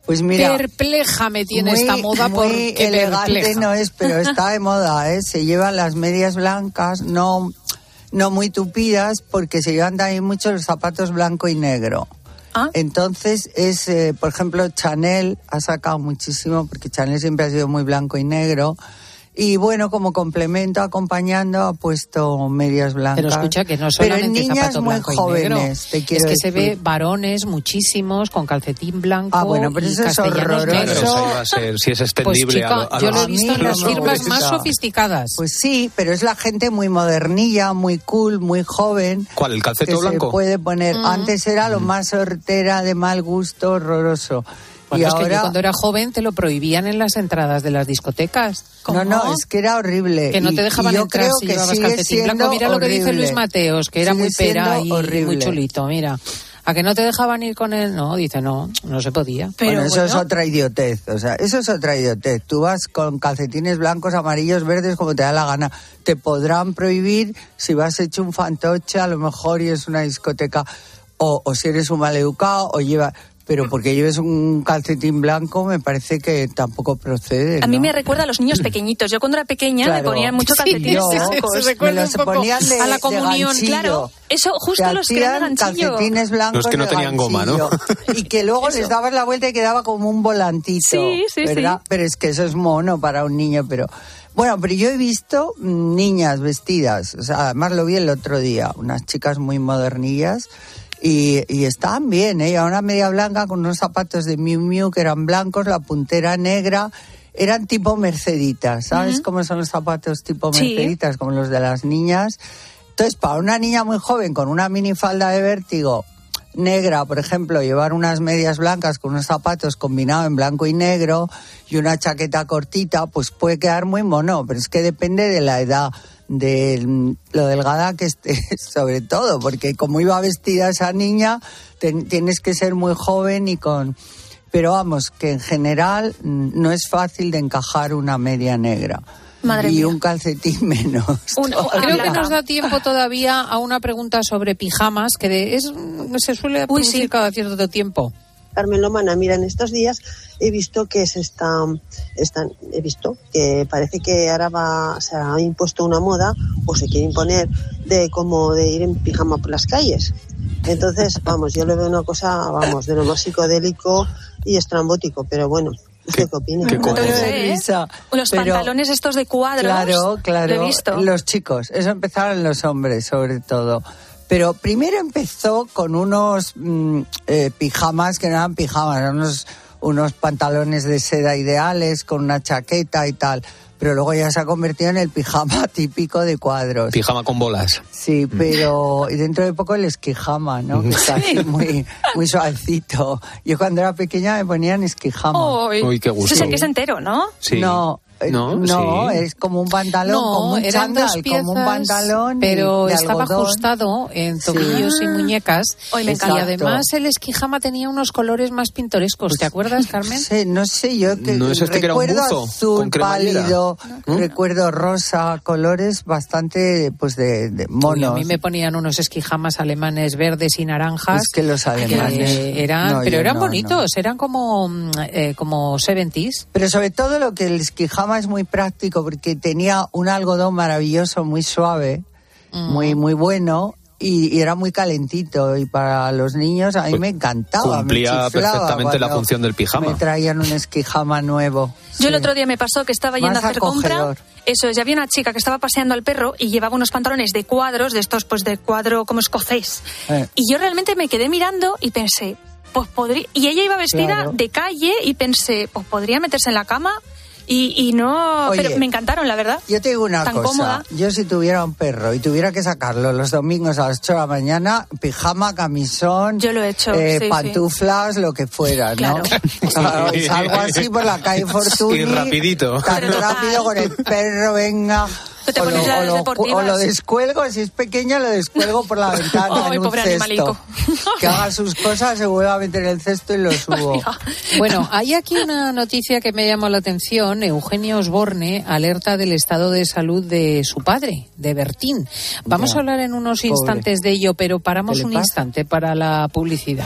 Speaker 16: Pues mira,
Speaker 3: perpleja me tiene
Speaker 16: muy,
Speaker 3: esta moda
Speaker 16: muy
Speaker 3: porque
Speaker 16: elegante
Speaker 3: perpleja.
Speaker 16: no es, pero está de moda, ¿eh? Se llevan las medias blancas, no, no muy tupidas, porque se llevan también mucho los zapatos blanco y negro.
Speaker 18: Ah.
Speaker 16: Entonces es, eh, por ejemplo, Chanel ha sacado muchísimo, porque Chanel siempre ha sido muy blanco y negro. Y bueno, como complemento, acompañando, ha puesto medias blancas.
Speaker 3: Pero escucha que no
Speaker 16: Pero
Speaker 3: solamente
Speaker 16: en niñas
Speaker 3: zapato
Speaker 16: muy
Speaker 3: blanco y
Speaker 16: jóvenes,
Speaker 3: negro.
Speaker 16: te
Speaker 3: es que se ve
Speaker 16: decir.
Speaker 3: varones muchísimos con calcetín blanco
Speaker 16: Ah, bueno, pero
Speaker 3: y
Speaker 16: eso es horroroso.
Speaker 19: A ser, si es
Speaker 3: Pues
Speaker 19: extendible
Speaker 3: chica,
Speaker 19: a, lo- a
Speaker 3: yo lo he visto en las firmas más sofisticadas.
Speaker 16: Pues sí, pero es la gente muy modernilla, muy cool, muy joven.
Speaker 19: ¿Cuál, el
Speaker 16: que
Speaker 19: calceto
Speaker 16: se
Speaker 19: blanco?
Speaker 16: puede poner.
Speaker 3: Mm.
Speaker 16: Antes era lo más hortera, de mal gusto, horroroso.
Speaker 3: Bueno,
Speaker 16: y
Speaker 3: es que yo
Speaker 16: ahora.
Speaker 3: cuando era joven te lo prohibían en las entradas de las discotecas.
Speaker 16: No, no, es que era horrible.
Speaker 3: Que no te dejaban
Speaker 16: yo
Speaker 3: entrar
Speaker 16: creo
Speaker 3: si
Speaker 16: que
Speaker 3: llevabas calcetín blanco. Mira lo que dice. Luis Mateos, que era
Speaker 16: Sigue
Speaker 3: muy pera y muy chulito, mira. ¿A que no te dejaban ir con él? No, dice no, no se podía.
Speaker 16: bueno, eso es otra idiotez. O sea, eso es otra idiotez. Tú vas con calcetines blancos, amarillos, verdes, como te da la gana. Te podrán prohibir si vas hecho un fantoche, a lo mejor, y es una discoteca. O, o si eres un maleducado, o lleva. Pero porque lleves un calcetín blanco, me parece que tampoco procede.
Speaker 18: A mí me recuerda a los niños pequeñitos. Yo cuando era pequeña me ponían mucho
Speaker 16: Sí,
Speaker 18: calcetines
Speaker 16: yo,
Speaker 18: blancos.
Speaker 16: se recuerda Me los un poco ponían de-
Speaker 18: a la comunión, claro. Eso justo los que eran
Speaker 16: calcetines blancos
Speaker 19: Los que no tenían goma, ¿no?
Speaker 16: Y que luego les dabas la vuelta y quedaba como un volantito.
Speaker 18: Sí, sí,
Speaker 16: ¿verdad?
Speaker 18: sí.
Speaker 16: Pero es que eso es mono para un niño, pero... Bueno, pero yo he visto niñas vestidas, o sea, además lo vi el otro día, unas chicas muy modernillas y, y estaban bien, ¿eh? Llevaban una media blanca con unos zapatos de Miu Miu que eran blancos, la puntera negra, eran tipo merceditas, ¿sabes cómo son los zapatos tipo
Speaker 18: Sí.
Speaker 16: merceditas? Como los de las niñas. Entonces, para una niña muy joven con una minifalda de vértigo negra, por ejemplo, llevar unas medias blancas con unos zapatos combinados en blanco y negro y una chaqueta cortita, pues puede quedar muy mono, pero es que depende de la edad, de lo delgada que esté, sobre todo, porque como iba vestida esa niña, ten- tienes que ser muy joven y con... Pero vamos, que en general mm, no es fácil de encajar una media negra.
Speaker 18: Madre
Speaker 16: y
Speaker 18: mía.
Speaker 16: un calcetín menos.
Speaker 3: Creo que nos da tiempo todavía a una pregunta sobre pijamas, que de- es, se suele producir cada cierto tiempo.
Speaker 22: Carmen Lomana, mira, en estos días he visto que se está, están, he visto que parece que ahora va, se ha impuesto una moda o se quiere imponer de como de ir en pijama por las calles. Entonces, vamos, yo le veo una cosa, vamos, de lo más psicodélico y estrambótico, pero bueno. ¿Usted qué opina?
Speaker 16: ¿Qué
Speaker 18: sé, ¿eh? Los
Speaker 16: Pero-
Speaker 18: pantalones estos de cuadros.
Speaker 16: Claro, claro.
Speaker 18: Lo he visto.
Speaker 16: Los chicos, eso empezaron los hombres, sobre todo. Pero primero empezó con unos mm, eh, pijamas que no eran pijamas, eran unos, unos pantalones de seda ideales con una chaqueta y tal. Pero luego ya se ha convertido en el pijama típico de cuadros.
Speaker 19: Pijama con bolas.
Speaker 16: Sí, pero y dentro de poco el esquijama, ¿no? Que está así muy, muy suavecito. Yo cuando era pequeña me ponían esquijama.
Speaker 18: Uy.
Speaker 19: Uy, qué gusto.
Speaker 18: Ese es el que es entero, ¿no?
Speaker 19: Sí.
Speaker 16: No,
Speaker 19: No,
Speaker 16: no,
Speaker 19: sí.
Speaker 16: es como un pantalón,
Speaker 3: No,
Speaker 16: como un
Speaker 3: eran dos
Speaker 16: chándal, como un
Speaker 3: piezas,
Speaker 16: pantalón.
Speaker 3: pero
Speaker 16: de
Speaker 3: estaba
Speaker 16: algodón.
Speaker 3: ajustado en tobillos y muñecas.
Speaker 18: Hoy me
Speaker 3: y
Speaker 18: encanta.
Speaker 3: además el esquijama tenía unos colores más pintorescos. ¿Te acuerdas, Carmen?
Speaker 16: Sí, no sé, yo que
Speaker 19: ¿No es este que era un
Speaker 16: recuerdo
Speaker 19: buzo
Speaker 16: azul
Speaker 19: con
Speaker 16: pálido,
Speaker 19: ¿No?
Speaker 16: recuerdo rosa, colores bastante pues de, de
Speaker 3: Uy,
Speaker 16: monos.
Speaker 3: a mí me ponían unos esquijamas alemanes verdes y naranjas.
Speaker 16: Es que los alemanes.
Speaker 3: que eran,
Speaker 16: No,
Speaker 3: pero eran
Speaker 16: no,
Speaker 3: bonitos, eran como, mm, eh, como 70s.
Speaker 16: Pero sobre todo lo que el esquijama es muy práctico porque tenía un algodón maravilloso, muy suave,
Speaker 3: Mm.
Speaker 16: muy muy bueno. Y, y era muy calentito y para los niños a mí me encantaba. me
Speaker 19: Cumplía
Speaker 16: chiflaba
Speaker 19: perfectamente la función del pijama.
Speaker 16: Me traían un esquijama nuevo.
Speaker 18: Yo el
Speaker 16: Sí.
Speaker 18: otro día me pasó que estaba yendo
Speaker 16: Más
Speaker 18: a hacer compra.
Speaker 16: acogedor.
Speaker 18: Eso es, ya había una chica que estaba paseando al perro y llevaba unos pantalones de cuadros, de estos pues de cuadro como escocés.
Speaker 16: Eh.
Speaker 18: Y yo realmente me quedé mirando y pensé, pues podría... Y ella iba vestida
Speaker 16: Claro.
Speaker 18: de calle y pensé, pues podría meterse en la cama y, y no...
Speaker 16: Oye,
Speaker 18: pero me encantaron, la verdad.
Speaker 16: Yo te digo una
Speaker 18: Tan
Speaker 16: cosa,
Speaker 18: cómoda.
Speaker 16: yo si tuviera un perro y tuviera que sacarlo los domingos a las 8 de la mañana, pijama, camisón,
Speaker 18: Yo lo he hecho,
Speaker 16: eh,
Speaker 18: sí, sí.
Speaker 16: pantuflas, lo que fuera, ¿no?
Speaker 18: Claro.
Speaker 16: Salgo así por la calle Fortuny.
Speaker 19: Y rapidito.
Speaker 16: Tan rápido con el perro, venga.
Speaker 18: Te
Speaker 16: O
Speaker 18: pones
Speaker 16: lo,
Speaker 18: las
Speaker 16: o lo-
Speaker 18: deportivas.
Speaker 16: o lo descuelgo, si es pequeño lo descuelgo por la ventana
Speaker 18: Ay,
Speaker 16: en un
Speaker 18: pobre
Speaker 16: cesto.
Speaker 18: animalico.
Speaker 16: Que haga sus cosas, se vuelva a meter en el cesto y lo subo.
Speaker 3: Bueno, hay aquí una noticia que me llamó la atención. Eugenia Osborne alerta del estado de salud de su padre, de Bertín. Vamos
Speaker 16: Ya.
Speaker 3: a hablar en unos
Speaker 16: Pobre.
Speaker 3: instantes de ello, pero paramos
Speaker 16: ¿Qué le
Speaker 3: un
Speaker 16: pasa?
Speaker 3: instante para la publicidad.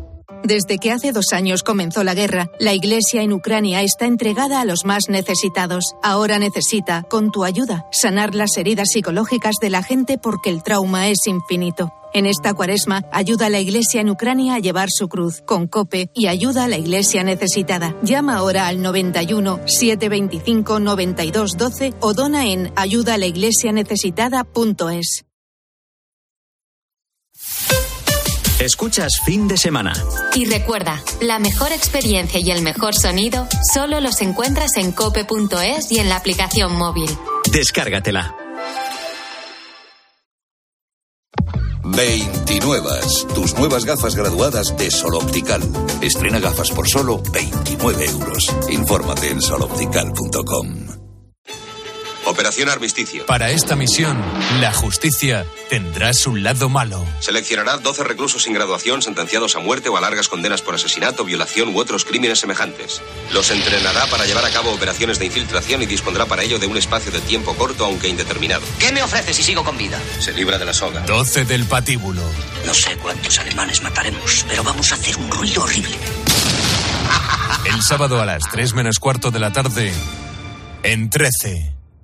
Speaker 23: Desde que hace dos años comenzó la guerra, la Iglesia en Ucrania está entregada a los más necesitados. Ahora necesita, con tu ayuda, sanar las heridas psicológicas de la gente porque el trauma es infinito. En esta cuaresma, ayuda a la Iglesia en Ucrania a llevar su cruz con COPE y ayuda a la Iglesia necesitada. Llama ahora al 91 725 92 12 o dona en ayudaalaiglesianecesitada.es.
Speaker 4: Escuchas fin de semana.
Speaker 5: Y recuerda, la mejor experiencia y el mejor sonido solo los encuentras en cope.es y en la aplicación móvil.
Speaker 4: Descárgatela.
Speaker 24: 29. Tus nuevas gafas graduadas de Sol Optical. Estrena gafas por solo 29 euros. Infórmate en soloptical.com.
Speaker 25: Operación Armisticio.
Speaker 26: Para esta misión, la justicia tendrá su lado malo.
Speaker 25: Seleccionará 12 reclusos sin graduación sentenciados a muerte o a largas condenas por asesinato, violación u otros crímenes semejantes. Los entrenará para llevar a cabo operaciones de infiltración y dispondrá para ello de un espacio de tiempo corto aunque indeterminado.
Speaker 27: ¿Qué me ofrece si sigo con vida?
Speaker 25: Se libra de la soga.
Speaker 26: 12 del patíbulo.
Speaker 27: No sé cuántos alemanes mataremos, pero vamos a hacer un ruido horrible.
Speaker 26: El sábado a las 3 menos cuarto de la tarde, en 13.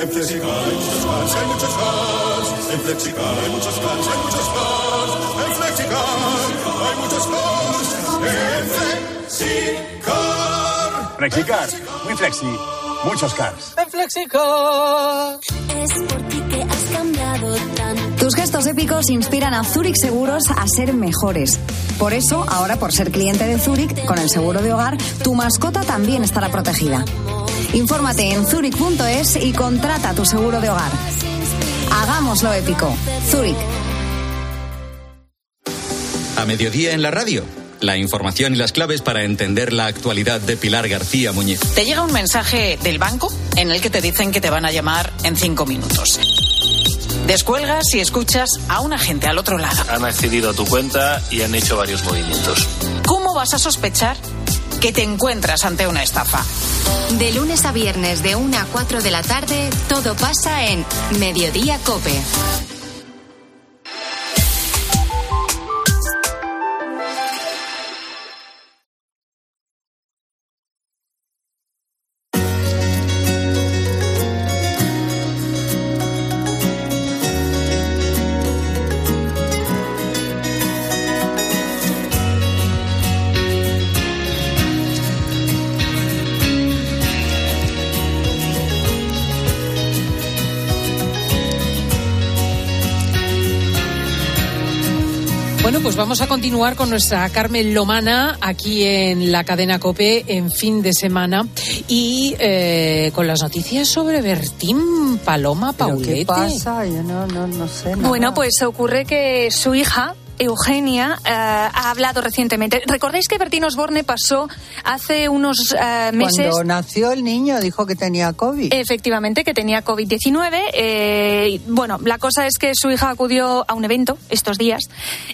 Speaker 28: En Flexicar hay muchos cars, hay muchos cars. En Flexicar hay muchos cars, hay muchos cars. En Flexicar hay muchos cars. En Flexicar.
Speaker 29: Flexicar, muy flexi, muchos cars.
Speaker 30: En Flexicar.
Speaker 31: Es por ti que has cambiado tanto.
Speaker 32: Tus gestos épicos inspiran a Zurich Seguros a ser mejores. Por eso, ahora por ser cliente de Zurich, con el seguro de hogar, tu mascota también estará protegida. Infórmate en zurich.es y contrata tu seguro de hogar. Hagámoslo épico. Zurich.
Speaker 4: A mediodía en la radio. La información y las claves para entender la actualidad de Pilar García Muñiz.
Speaker 33: Te llega un mensaje del banco en el que te dicen que te van a llamar en cinco minutos. Descuelgas y escuchas a un agente al otro lado.
Speaker 34: Han accedido a tu cuenta y han hecho varios movimientos.
Speaker 33: ¿Cómo vas a sospechar que te encuentras ante una estafa?
Speaker 5: De lunes a viernes de 1 a 4 de la tarde, todo pasa en Mediodía Cope.
Speaker 3: Bueno, pues vamos a continuar con nuestra Carmen Lomana aquí en la cadena Cope en fin de semana y eh, con las noticias sobre Bertín Paloma
Speaker 16: ¿Pero
Speaker 3: Paulete.
Speaker 16: ¿Qué pasa? Yo no, no, no sé. nada.
Speaker 18: Bueno, pues ocurre que su hija, Eugenia, eh, ha hablado recientemente. ¿Recordáis que Bertín Osborne pasó hace unos eh, meses?
Speaker 16: Cuando nació el niño dijo que tenía COVID.
Speaker 18: Efectivamente, que tenía COVID-19. Eh, bueno, la cosa es que su hija acudió a un evento estos días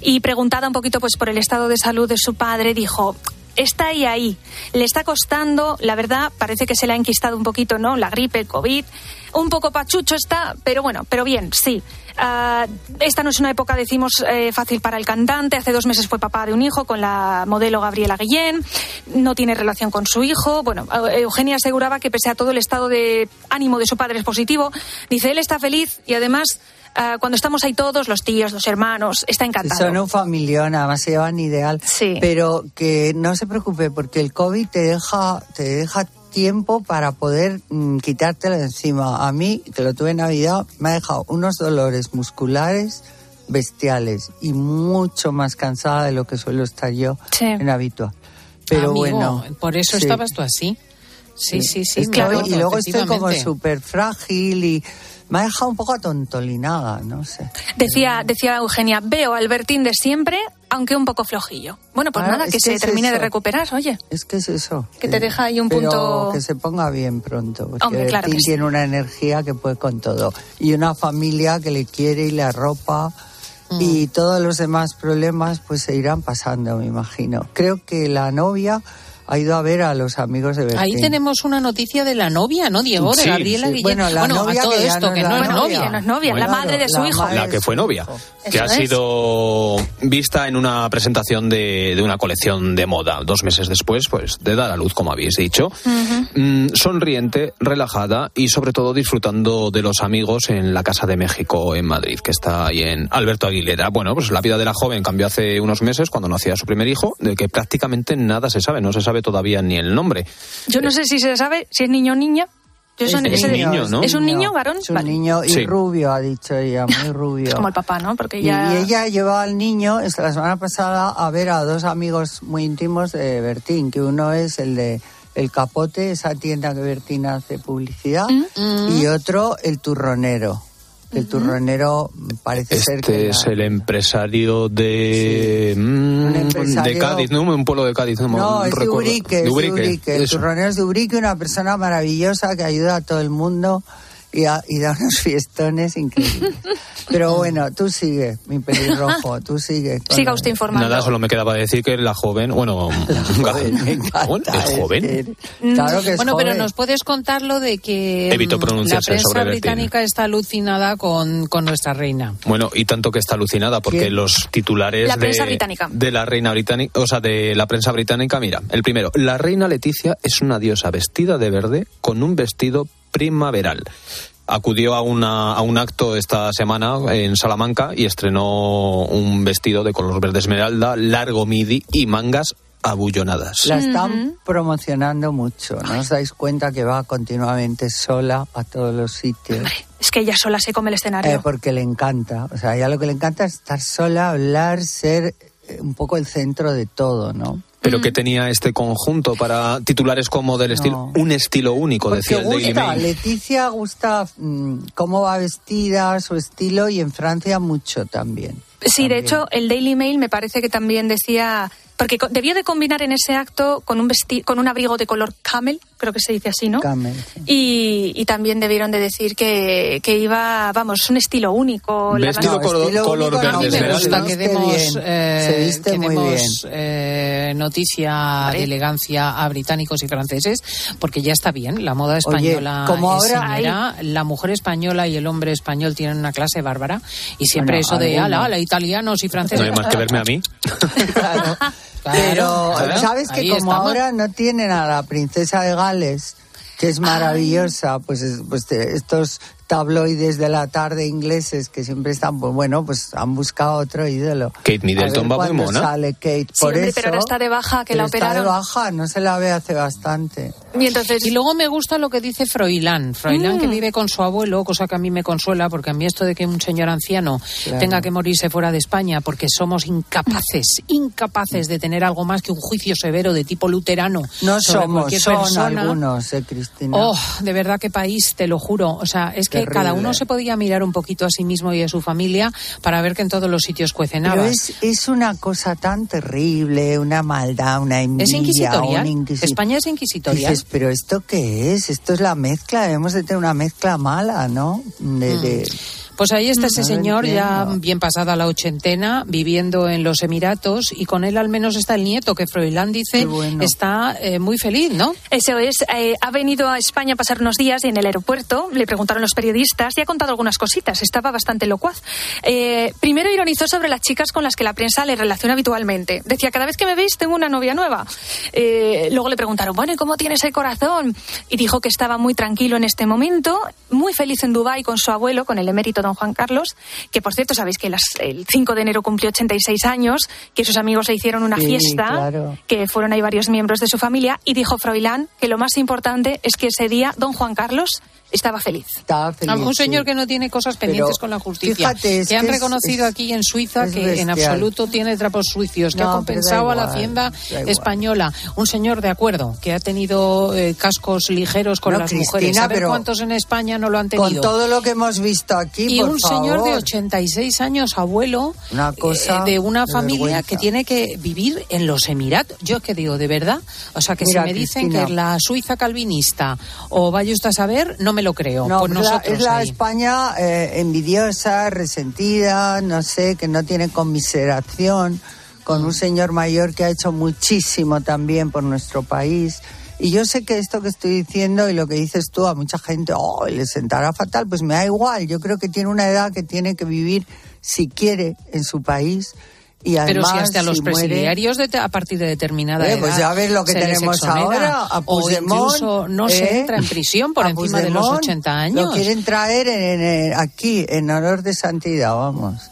Speaker 18: y preguntada un poquito pues por el estado de salud de su padre, dijo está ahí ahí. Le está costando, la verdad, parece que se le ha enquistado un poquito, ¿no? La gripe, el COVID. Un poco pachucho está, pero bueno, pero bien, sí. Ah, esta no es una época, decimos, eh, fácil para el cantante. Hace dos meses fue papá de un hijo con la modelo Gabriela Guillén. No tiene relación con su hijo. Bueno, eh, Eugenia aseguraba que pese a todo el estado de ánimo de su padre es positivo. Dice, él está feliz y además ah, cuando estamos ahí todos, los tíos, los hermanos, está encantado.
Speaker 16: Son un familión, además se llevan ideal.
Speaker 18: Sí.
Speaker 16: Pero que no se preocupe, porque el COVID te deja, te deja tiempo para poder mm, quitártelo de encima. A mí, que lo tuve en Navidad, me ha dejado unos dolores musculares bestiales y mucho más cansada de lo que suelo estar yo
Speaker 18: Sí.
Speaker 16: en habitual. Pero
Speaker 3: Amigo,
Speaker 16: bueno.
Speaker 3: Por eso
Speaker 16: sí.
Speaker 3: estabas tú así. Sí, sí, sí.
Speaker 16: Hoy- y luego estoy como súper frágil y me ha dejado un poco atontolinada, no sé.
Speaker 18: Decía, decía Eugenia, veo al Bertín de siempre, aunque un poco flojillo. Bueno, pues
Speaker 16: Ah,
Speaker 18: nada, que, se
Speaker 16: es
Speaker 18: termine de recuperar, oye.
Speaker 16: Es que es eso.
Speaker 18: Que te deja ahí un
Speaker 16: pero
Speaker 18: punto-
Speaker 16: que se ponga bien pronto. Porque
Speaker 18: Hombre, claro que sí.
Speaker 16: tiene una energía que puede con todo. Y una familia que le quiere y le arropa.
Speaker 18: Mm.
Speaker 16: Y todos los demás problemas pues se irán pasando, me imagino. Creo que la novia ha ido a ver a los amigos de Bertín.
Speaker 3: Ahí tenemos una noticia de la novia, ¿no, Diego? De
Speaker 16: Sí,
Speaker 3: Gabriela
Speaker 16: sí.
Speaker 3: Guillén.
Speaker 16: Bueno, la novia
Speaker 3: a todo
Speaker 16: que
Speaker 3: esto,
Speaker 16: no
Speaker 3: que no es
Speaker 16: novia.
Speaker 3: novia.
Speaker 18: Que no es novia, la madre de su
Speaker 16: la
Speaker 18: hijo.
Speaker 35: La que fue novia, que ha
Speaker 18: es.
Speaker 35: sido vista en una presentación de, de una colección de moda dos meses después, pues de dar a luz, como habéis dicho. Mm, sonriente, relajada y sobre todo disfrutando de los amigos en la Casa de México en Madrid, que está ahí en Alberto Aguilera. Bueno, pues la vida de la joven cambió hace unos meses cuando nacía su primer hijo, de que prácticamente nada se sabe, no se sabe todavía ni el nombre.
Speaker 18: Yo no sé si se sabe si es niño o niña. Yo
Speaker 35: Es
Speaker 18: ese-
Speaker 35: niño, ¿no?
Speaker 18: ¿Es un niño, varón?
Speaker 16: Es un
Speaker 18: Vale.
Speaker 16: niño y
Speaker 35: Sí.
Speaker 16: rubio, ha dicho ella, muy rubio.
Speaker 18: Es como el papá, ¿no? Porque
Speaker 16: Y,
Speaker 18: ya...
Speaker 16: y ella llevaba al niño esta- la semana pasada a ver a dos amigos muy íntimos de Bertín, que uno es el de El Capote, esa tienda que Bertín hace publicidad,
Speaker 18: Mm.
Speaker 16: y otro el Turronero. El Turronero parece ser que...
Speaker 35: Este
Speaker 16: la-
Speaker 35: es el empresario de, mm,
Speaker 16: empresario-
Speaker 35: de Cádiz, ¿no? Un pueblo de Cádiz. No,
Speaker 16: No, es de es de Ubrique. El turronero es de Ubrique, una persona maravillosa que ayuda a todo el mundo y, a- y da unos fiestones increíbles. Pero bueno, tú sigue, mi pelirrojo, tú sigue.
Speaker 18: Siga
Speaker 16: la-
Speaker 18: usted informando.
Speaker 35: Nada, solo me quedaba decir que la joven, bueno, joven, es joven.
Speaker 16: Claro que es
Speaker 3: bueno, pero nos puedes contar lo de que
Speaker 35: Evito
Speaker 3: mm,
Speaker 35: pronunciarse
Speaker 3: la prensa británica está alucinada con, con nuestra reina.
Speaker 35: Bueno, y tanto que está alucinada porque los titulares
Speaker 18: La prensa
Speaker 35: de,
Speaker 18: británica.
Speaker 35: de la reina británica, o sea, de la prensa británica, mira, el primero, la reina Leticia es una diosa vestida de verde con un vestido primaveral. Acudió a, una, a un acto esta semana en Salamanca y estrenó un vestido de color verde esmeralda, largo midi y mangas abullonadas.
Speaker 16: La están promocionando mucho, ¿no os dais cuenta que va continuamente sola a todos los sitios?
Speaker 18: Es que ella sola se come el escenario.
Speaker 16: Eh, porque le encanta, o sea, ella lo que le encanta es estar sola, hablar, ser eh, un poco el centro de todo, ¿no?
Speaker 35: Pero que tenía este conjunto para titulares como del estilo, un estilo único,
Speaker 16: Porque
Speaker 35: decía el Daily
Speaker 16: gusta,
Speaker 35: Mail.
Speaker 16: Leticia gusta mm, cómo va vestida, su estilo, y en Francia mucho también.
Speaker 18: Sí, de hecho, el Daily Mail me parece que también decía, porque co- debió de combinar en ese acto con un vesti con un abrigo de color camel, creo que se dice así, ¿no?
Speaker 16: Camel,
Speaker 18: Y, y también debieron de decir que, que iba, vamos, un estilo único. la
Speaker 35: Vestido
Speaker 18: banda-
Speaker 35: color-
Speaker 16: estilo
Speaker 35: color
Speaker 16: único, no,
Speaker 35: verde esmeralda.
Speaker 16: gusta
Speaker 3: que demos, eh,
Speaker 16: se viste
Speaker 3: que
Speaker 16: muy
Speaker 3: demos,
Speaker 16: bien.
Speaker 3: eh, noticia de elegancia a británicos y franceses, porque ya está bien, la moda española
Speaker 16: como
Speaker 3: es
Speaker 16: ahora
Speaker 3: señora, la mujer española y el hombre español tienen una clase bárbara, y siempre
Speaker 16: Bueno,
Speaker 3: eso de, ala, ala, italianos y
Speaker 35: No
Speaker 3: franceses.
Speaker 35: hay más que verme a mí.
Speaker 3: Claro,
Speaker 16: Pero
Speaker 3: claro,
Speaker 16: sabes que
Speaker 3: ahí
Speaker 16: como
Speaker 3: estamos.
Speaker 16: ahora no tienen a la princesa de Gales, que es maravillosa, pues, es- pues te- estos tabloides de la tarde ingleses que siempre están, pues bueno, pues han buscado otro ídolo.
Speaker 35: Kate Middleton va muy mona.
Speaker 16: sale Kate,
Speaker 18: Sí,
Speaker 16: por
Speaker 18: hombre,
Speaker 16: eso.
Speaker 18: pero ahora está de baja, que la
Speaker 16: está
Speaker 18: operaron.
Speaker 16: de baja, no se la ve hace bastante.
Speaker 18: Y entonces,
Speaker 3: Y luego me gusta lo que dice Froilán. Froilán
Speaker 18: Mm.
Speaker 3: que vive con su abuelo, cosa que a mí me consuela, porque a mí esto de que un señor anciano
Speaker 16: Claro.
Speaker 3: tenga que morirse fuera de España porque somos incapaces, incapaces de tener algo más que un juicio severo de tipo luterano
Speaker 16: No
Speaker 3: sobre
Speaker 16: somos, son
Speaker 3: persona.
Speaker 16: algunos, eh, Cristina.
Speaker 3: Oh, de verdad qué país, te lo juro. O sea, es que
Speaker 16: Terrible.
Speaker 3: cada uno se podía mirar un poquito a sí mismo y a su familia para ver que en todos los sitios cuecen
Speaker 16: Pero
Speaker 3: habas.
Speaker 16: es, es una cosa tan terrible, una maldad, una envidia.
Speaker 3: ¿Es inquisitorial?
Speaker 16: inquisi-
Speaker 3: ¿España es inquisitorial?
Speaker 16: Dices, pero ¿esto qué es? Esto es la mezcla, debemos de tener una mezcla mala, ¿no? De, de-
Speaker 3: Pues ahí está ese señor ya bien pasada la ochentena, viviendo en los Emiratos y con él al menos está el nieto que Froilán dice
Speaker 16: bueno.
Speaker 3: está eh, muy feliz, ¿no?
Speaker 18: Eso es, eh, ha venido a España a pasar unos días y en el aeropuerto le preguntaron los periodistas y ha contado algunas cositas, estaba bastante locuaz. Eh, primero ironizó sobre las chicas con las que la prensa le relaciona habitualmente. Decía, cada vez que me veis tengo una novia nueva. Eh, luego le preguntaron, bueno, ¿y cómo tienes el corazón? Y dijo que estaba muy tranquilo en este momento, muy feliz en Dubái con su abuelo, con el emérito don Juan Carlos, que por cierto sabéis que las- el 5 de enero cumplió 86 años, que sus amigos le hicieron una
Speaker 16: Sí,
Speaker 18: fiesta
Speaker 16: claro.
Speaker 18: que fueron ahí varios miembros de su familia, y dijo Froilán que lo más importante es que ese día don Juan Carlos estaba feliz.
Speaker 16: Estaba feliz,
Speaker 3: un señor
Speaker 16: sí.
Speaker 3: que no tiene cosas pendientes
Speaker 16: Pero,
Speaker 3: con la justicia.
Speaker 16: fíjate, es
Speaker 3: que han
Speaker 16: que es-
Speaker 3: reconocido
Speaker 16: es-
Speaker 3: aquí en Suiza que en
Speaker 16: bestial.
Speaker 3: absoluto tiene trapos sucios, que
Speaker 16: No,
Speaker 3: ha
Speaker 16: pero
Speaker 3: compensado
Speaker 16: da
Speaker 3: a la
Speaker 16: igual,
Speaker 3: hacienda
Speaker 16: da igual.
Speaker 3: española. Un señor de acuerdo que ha tenido eh, cascos ligeros con
Speaker 16: No,
Speaker 3: las
Speaker 16: Cristina,
Speaker 3: mujeres.
Speaker 16: Pero
Speaker 3: cuántos en España no lo han tenido.
Speaker 16: Con todo lo que hemos visto aquí,
Speaker 3: y
Speaker 16: por
Speaker 3: un señor de
Speaker 16: favor.
Speaker 3: 86 años, abuelo,
Speaker 16: Una cosa
Speaker 3: eh, de una
Speaker 16: de
Speaker 3: familia
Speaker 16: vergüenza.
Speaker 3: que tiene que vivir en los Emiratos. Yo es que digo, de verdad. O sea, que
Speaker 16: Mira,
Speaker 3: si me dicen
Speaker 16: Cristina.
Speaker 3: que es la Suiza calvinista o vaya usted a saber, no me lo creo.
Speaker 16: No, es la-
Speaker 3: nosotros
Speaker 16: es la
Speaker 3: ahí.
Speaker 16: España eh, envidiosa, resentida, no sé, que no tiene conmiseración con un señor mayor que ha hecho muchísimo también por nuestro país. Y yo sé que esto que estoy diciendo y lo que dices tú a mucha gente, oh, le sentará fatal, pues me da igual. Yo creo que tiene una edad que tiene que vivir, si quiere, en su país. Y además,
Speaker 3: Pero si hasta los
Speaker 16: si muere-
Speaker 3: presidiarios de, a partir de determinada
Speaker 16: Eh,
Speaker 3: edad
Speaker 16: pues ya ves lo que
Speaker 3: se
Speaker 16: tenemos ahora, a
Speaker 3: o
Speaker 16: Puigdemont,
Speaker 3: incluso no se
Speaker 16: ¿eh?
Speaker 3: entra en prisión por encima de los
Speaker 16: Puigdemont
Speaker 3: 80 años.
Speaker 16: Lo quieren traer en- en- aquí, en honor de santidad, vamos.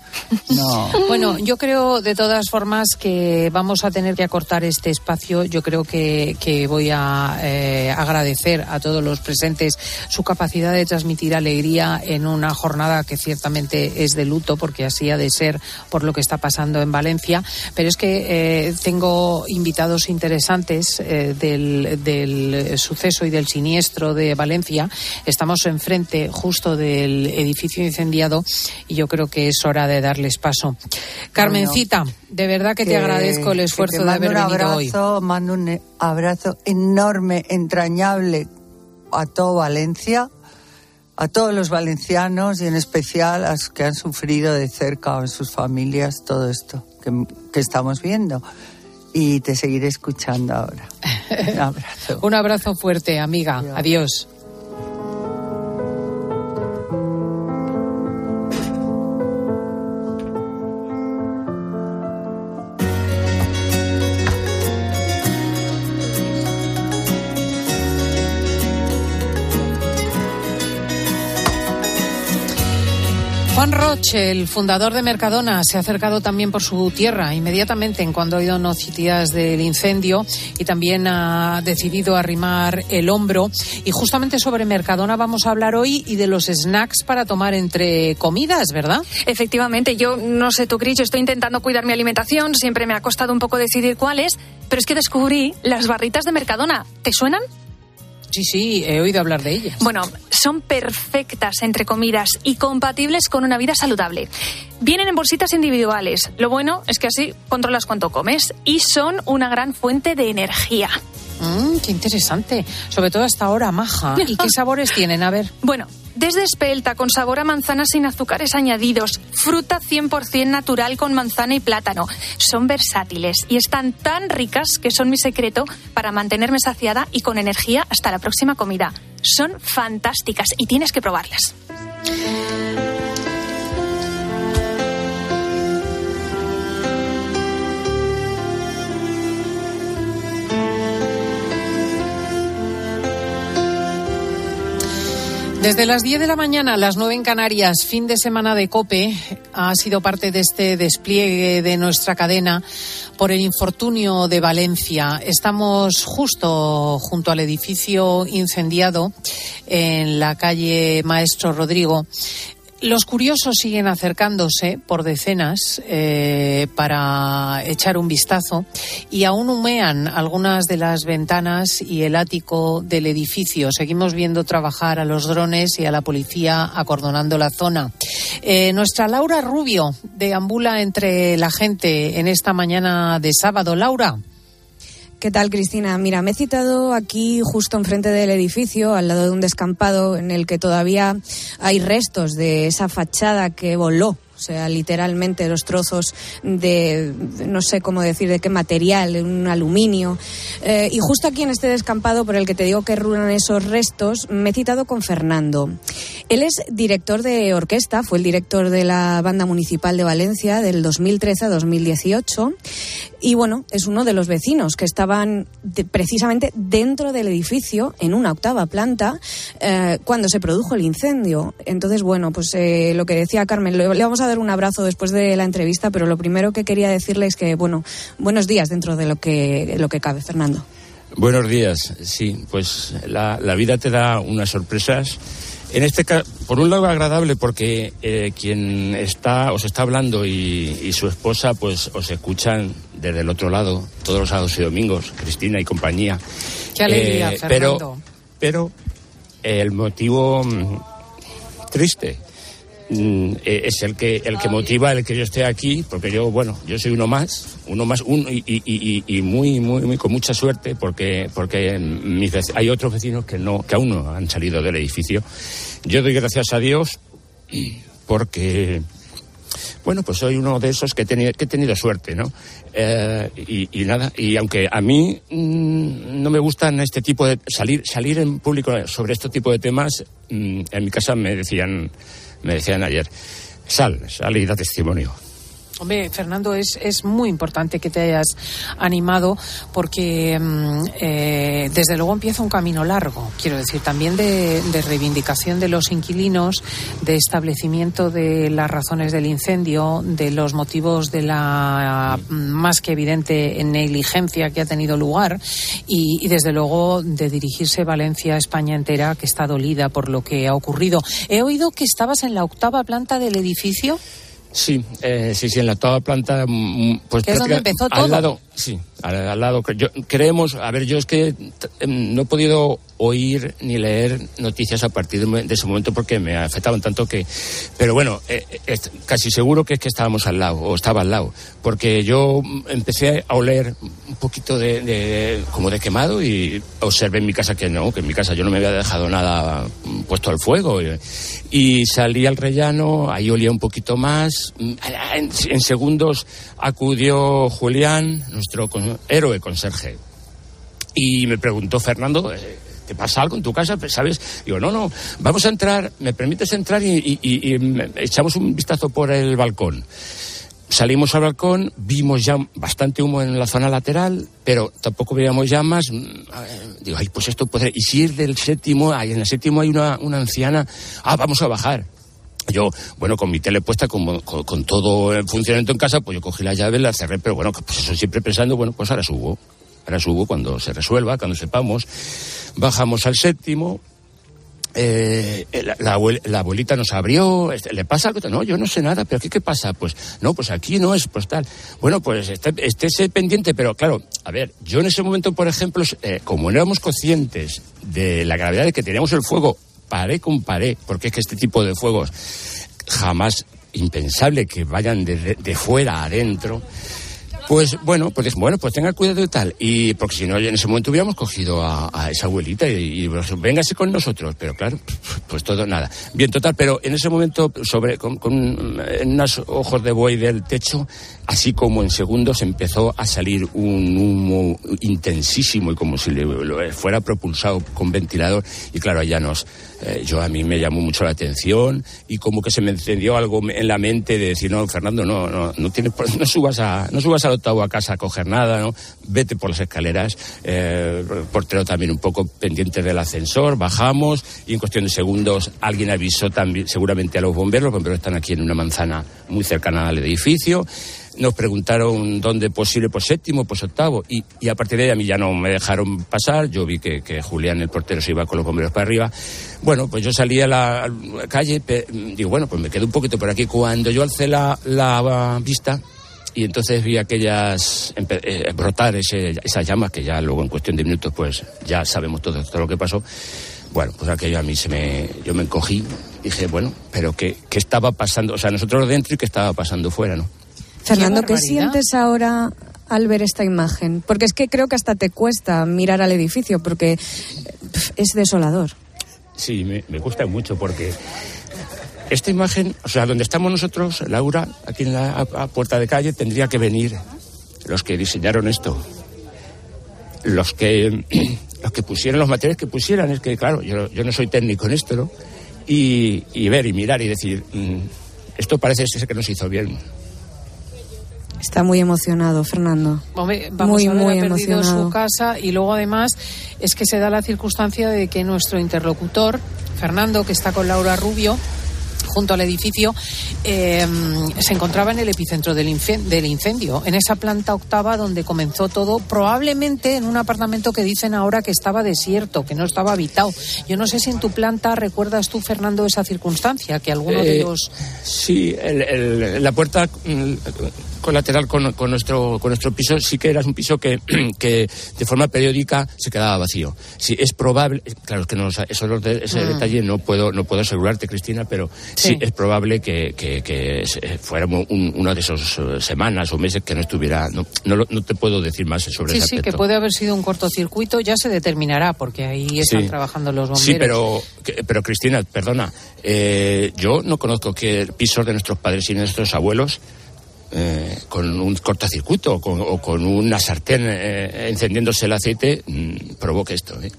Speaker 16: No.
Speaker 3: Bueno, yo creo de todas formas que vamos a tener que acortar este espacio. Yo creo que, voy a eh, agradecer a todos los presentes su capacidad de transmitir alegría en una jornada que ciertamente es de luto, porque así ha de ser por lo que está pasando en Valencia. Pero es que eh, tengo invitados interesantes eh, del, del suceso y del siniestro de Valencia. Estamos enfrente justo del edificio incendiado y yo creo que es hora de darles paso. Carmencita, de verdad que, te agradezco el esfuerzo
Speaker 16: te
Speaker 3: de haber
Speaker 16: un
Speaker 3: venido hoy.
Speaker 16: abrazo, Mando un abrazo enorme, entrañable a todo Valencia, a todos los valencianos y en especial a los que han sufrido de cerca o en sus familias todo esto que, que estamos viendo. Y te seguiré escuchando ahora. Un abrazo.
Speaker 3: Un abrazo fuerte, amiga. Adiós. Juan Roche, el fundador de Mercadona, se ha acercado también por su tierra inmediatamente en cuando ha oído noticias del incendio y también ha decidido arrimar el hombro. Y justamente sobre Mercadona vamos a hablar hoy y de los snacks para tomar entre comidas, ¿verdad?
Speaker 18: Efectivamente, yo no sé tú, Cris, estoy intentando cuidar mi alimentación, siempre me ha costado un poco decidir cuáles, pero es que descubrí las barritas de Mercadona. ¿Te suenan?
Speaker 3: Sí, sí, he oído hablar de ellas.
Speaker 18: Bueno, son perfectas entre comidas y compatibles con una vida saludable. Vienen en bolsitas individuales. Lo bueno es que así controlas cuánto comes y son una gran fuente de energía.
Speaker 3: Mm, qué interesante. Sobre todo hasta ahora, maja. ¿Y qué sabores tienen? A ver.
Speaker 18: Bueno, desde espelta con sabor a manzana sin azúcares añadidos, fruta 100% natural con manzana y plátano. Son versátiles y están tan ricas que son mi secreto para mantenerme saciada y con energía hasta la próxima comida. Son fantásticas y tienes que probarlas.
Speaker 3: Desde las 10 de la mañana a las 9 en Canarias, fin de semana de COPE, ha sido parte de este despliegue de nuestra cadena por el infortunio de Valencia. Estamos justo junto al edificio incendiado en la calle Maestro Rodrigo. Los curiosos siguen acercándose por decenas eh, para echar un vistazo y aún humean algunas de las ventanas y el ático del edificio. Seguimos viendo trabajar a los drones y a la policía acordonando la zona. Eh, nuestra Laura Rubio deambula entre la gente en esta mañana de sábado. Laura.
Speaker 36: ¿Qué tal, Cristina? Mira, me he citado aquí justo enfrente del edificio, al lado de un descampado en el que todavía hay restos de esa fachada que voló. O sea, literalmente los trozos de, no sé cómo decir, de qué material, un aluminio. Eh, y justo aquí en este descampado por el que te digo que rulan esos restos, me he citado con Fernando. Él es director de orquesta, fue el director de la Banda Municipal de Valencia del 2013 a 2018. Y bueno, es uno de los vecinos que estaban de- precisamente dentro del edificio, en una octava planta, eh, cuando se produjo el incendio. Entonces, bueno, pues eh, lo que decía Carmen, le, vamos a dar un abrazo después de la entrevista, pero lo primero que quería decirle es que, bueno, buenos días dentro de lo que, lo que cabe, Fernando.
Speaker 37: Buenos días. Sí, pues la vida te da unas sorpresas. En este caso, por un lado agradable porque eh, quien está os está hablando y, y su esposa pues os escuchan desde el otro lado todos los sábados y domingos, Cristina y compañía.
Speaker 3: Qué alegría,
Speaker 37: Eh,
Speaker 3: Fernando.
Speaker 37: Pero, pero eh, el motivo mm, triste mm, eh, es el que el que motiva el que yo esté aquí porque yo bueno yo soy uno más uno más uno y, y- y- y muy muy muy con mucha suerte porque porque mis hay otros vecinos que no que aún no han salido del edificio yo doy gracias a Dios porque bueno, pues soy uno de esos que he tenido, que he tenido suerte, ¿no? Eh, y, y nada, y aunque a mí mm, no me gustan este tipo de salir salir en público sobre este tipo de temas, mm, en mi casa me decían me decían ayer, sal, sal y da testimonio.
Speaker 3: Hombre, Fernando, es, es muy importante que te hayas animado porque mm, eh, desde luego empieza un camino largo, quiero decir, también de, de reivindicación de los inquilinos, de establecimiento de las razones del incendio, de los motivos de la más que evidente negligencia que ha tenido lugar y, y desde luego de dirigirse Valencia España entera que está dolida por lo que ha ocurrido. He oído que estabas en la octava planta del edificio.
Speaker 37: Sí, eh, sí, sí, en la octava planta, mm, pues
Speaker 3: Que es donde empezó
Speaker 37: al
Speaker 3: todo.
Speaker 37: lado, sí, al, al lado. Yo, creemos, a ver, yo es que em, no he podido oír ni leer noticias a partir de, ese momento porque me afectaban tanto que, pero bueno, eh, eh, casi seguro que es que estábamos al lado o estaba al lado, porque yo empecé a oler un poquito de, como de quemado y observé en mi casa que no, que en mi casa yo no me había dejado nada puesto al fuego y, y salí al rellano, ahí olía un poquito más, mm, en, en segundos acudió Julián, nuestro héroe conserje, y me preguntó Fernando, eh, ¿te pasa algo en tu casa? ¿Sabes? Digo, no, no, vamos a entrar, ¿me permites entrar? Y, y- y- echamos un vistazo por el balcón. Salimos al balcón, vimos ya bastante humo en la zona lateral, pero tampoco veíamos llamas. Mm, Digo, ay, pues esto puede... Y si es del séptimo, ahí en el séptimo hay una, una anciana, ah, vamos a bajar. Yo, bueno, con mi tele puesta, con, con, todo en funcionamiento en casa, pues yo cogí la llave, la cerré, pero bueno, pues eso siempre pensando, bueno, pues ahora subo. Ahora subo cuando se resuelva, cuando sepamos. Bajamos al séptimo. eh, la abuelita nos abrió, este, ¿le pasa algo? No, yo no sé nada, pero ¿qué, qué pasa? Pues no, pues aquí no es, pues tal. Bueno, pues esté, estése pendiente, pero claro, a ver, yo en ese momento, por ejemplo, eh, como no éramos conscientes de la gravedad de que teníamos el fuego paré con paré, porque es que este tipo de fuegos jamás impensable que vayan de, de- fuera adentro. Pues bueno, pues bueno, pues tenga cuidado y tal. Y porque si no, en ese momento hubiéramos cogido a, esa abuelita y, y véngase con nosotros. Pero claro, pues todo nada. Bien, total, pero en ese momento, sobre con, con unos ojos de buey del techo, así como en segundos empezó a salir un humo intensísimo y como si le, lo fuera propulsado con ventilador. Y claro, allá nos, eh, yo a mí me llamó mucho la atención y como que se me encendió algo en la mente de decir, no, Fernando, no, no, no tienes, no subas a, no subas al octavo a casa a coger nada, ¿no? Vete por las escaleras, eh, portero también un poco pendiente del ascensor, bajamos y en cuestión de segundos alguien avisó también, seguramente a los bomberos, los bomberos están aquí en una manzana muy cercana al edificio, nos preguntaron dónde posible, pues séptimo, pues octavo, y, y a partir de ahí a mí ya no me dejaron pasar, yo vi que, que Julián, el portero, se iba con los bomberos para arriba, bueno, pues yo salí a la, calle, pe- digo, bueno, pues me quedé un poquito por aquí, cuando yo alcé la, la vista, y entonces vi aquellas eh, brotar ese- esas llamas que ya luego en cuestión de minutos pues ya sabemos todo, todo lo que pasó. Bueno pues aquello a mí se me yo me encogí dije bueno pero qué, qué estaba pasando o sea nosotros dentro y qué estaba pasando fuera no
Speaker 36: Fernando, ¿qué, sientes ahora al ver esta imagen? Porque es que creo que hasta te cuesta mirar al edificio porque es desolador.
Speaker 37: Sí, me, me gusta mucho porque esta imagen, o sea, donde estamos nosotros, Laura, aquí en la a- a puerta de calle, tendría que venir los que diseñaron esto, los que los que pusieron los materiales que pusieran. Es que, claro, yo, yo no soy técnico en esto, ¿no? Y, y ver y mirar y decir, mm, esto parece ser que nos hizo bien.
Speaker 36: Está muy emocionado, Fernando.
Speaker 3: Hombre, vamos
Speaker 36: muy,
Speaker 3: a ver,
Speaker 36: muy
Speaker 3: ha perdido
Speaker 36: emocionado.
Speaker 3: su casa y luego además es que se da la circunstancia de que nuestro interlocutor, Fernando, que está con Laura Rubio, junto al edificio, eh, se encontraba en el epicentro del, del incendio, en esa planta octava donde comenzó todo, probablemente en un apartamento que dicen ahora que estaba desierto, que no estaba habitado. Yo no sé si en tu planta recuerdas tú, Fernando, esa circunstancia, que alguno de
Speaker 37: Eh,
Speaker 3: los...
Speaker 37: Sí, el- el- la puerta mm, colateral con, con nuestro con nuestro piso sí que era un piso que, que de forma periódica se quedaba vacío. Sí, es probable, claro es que no, eso, ese
Speaker 3: Mm.
Speaker 37: detalle no puedo no puedo asegurarte, Cristina, pero sí,
Speaker 3: Sí.
Speaker 37: es probable que, que, que se- fuera un- una de esas eh, semanas o meses que no estuviera. No, no, no te puedo decir más sobre
Speaker 3: Sí,
Speaker 37: ese
Speaker 3: sí, que puede haber sido un cortocircuito, ya se determinará, porque ahí están
Speaker 37: Sí.
Speaker 3: trabajando los bomberos.
Speaker 37: Sí, pero, pero Cristina, perdona, eh, yo no conozco que pisos de nuestros padres y nuestros abuelos eh, con un cortocircuito o con, o con una sartén eh, encendiéndose el aceite mm, provoque esto. ¿eh?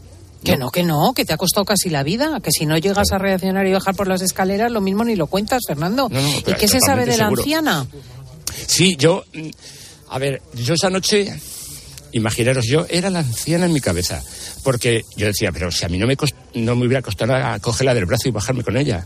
Speaker 3: Que no, que no, que te ha costado casi la vida, que si no llegas a reaccionar y bajar por las escaleras, lo mismo ni lo cuentas, Fernando.
Speaker 37: No, no,
Speaker 3: ¿Y qué se sabe de la
Speaker 37: seguro.
Speaker 3: anciana?
Speaker 37: Sí, yo, mm, a ver, yo esa noche, imaginaros, yo era la anciana en mi cabeza, porque yo decía, pero si a mí no me, cost- no me hubiera costado nada cogerla del brazo y bajarme con ella.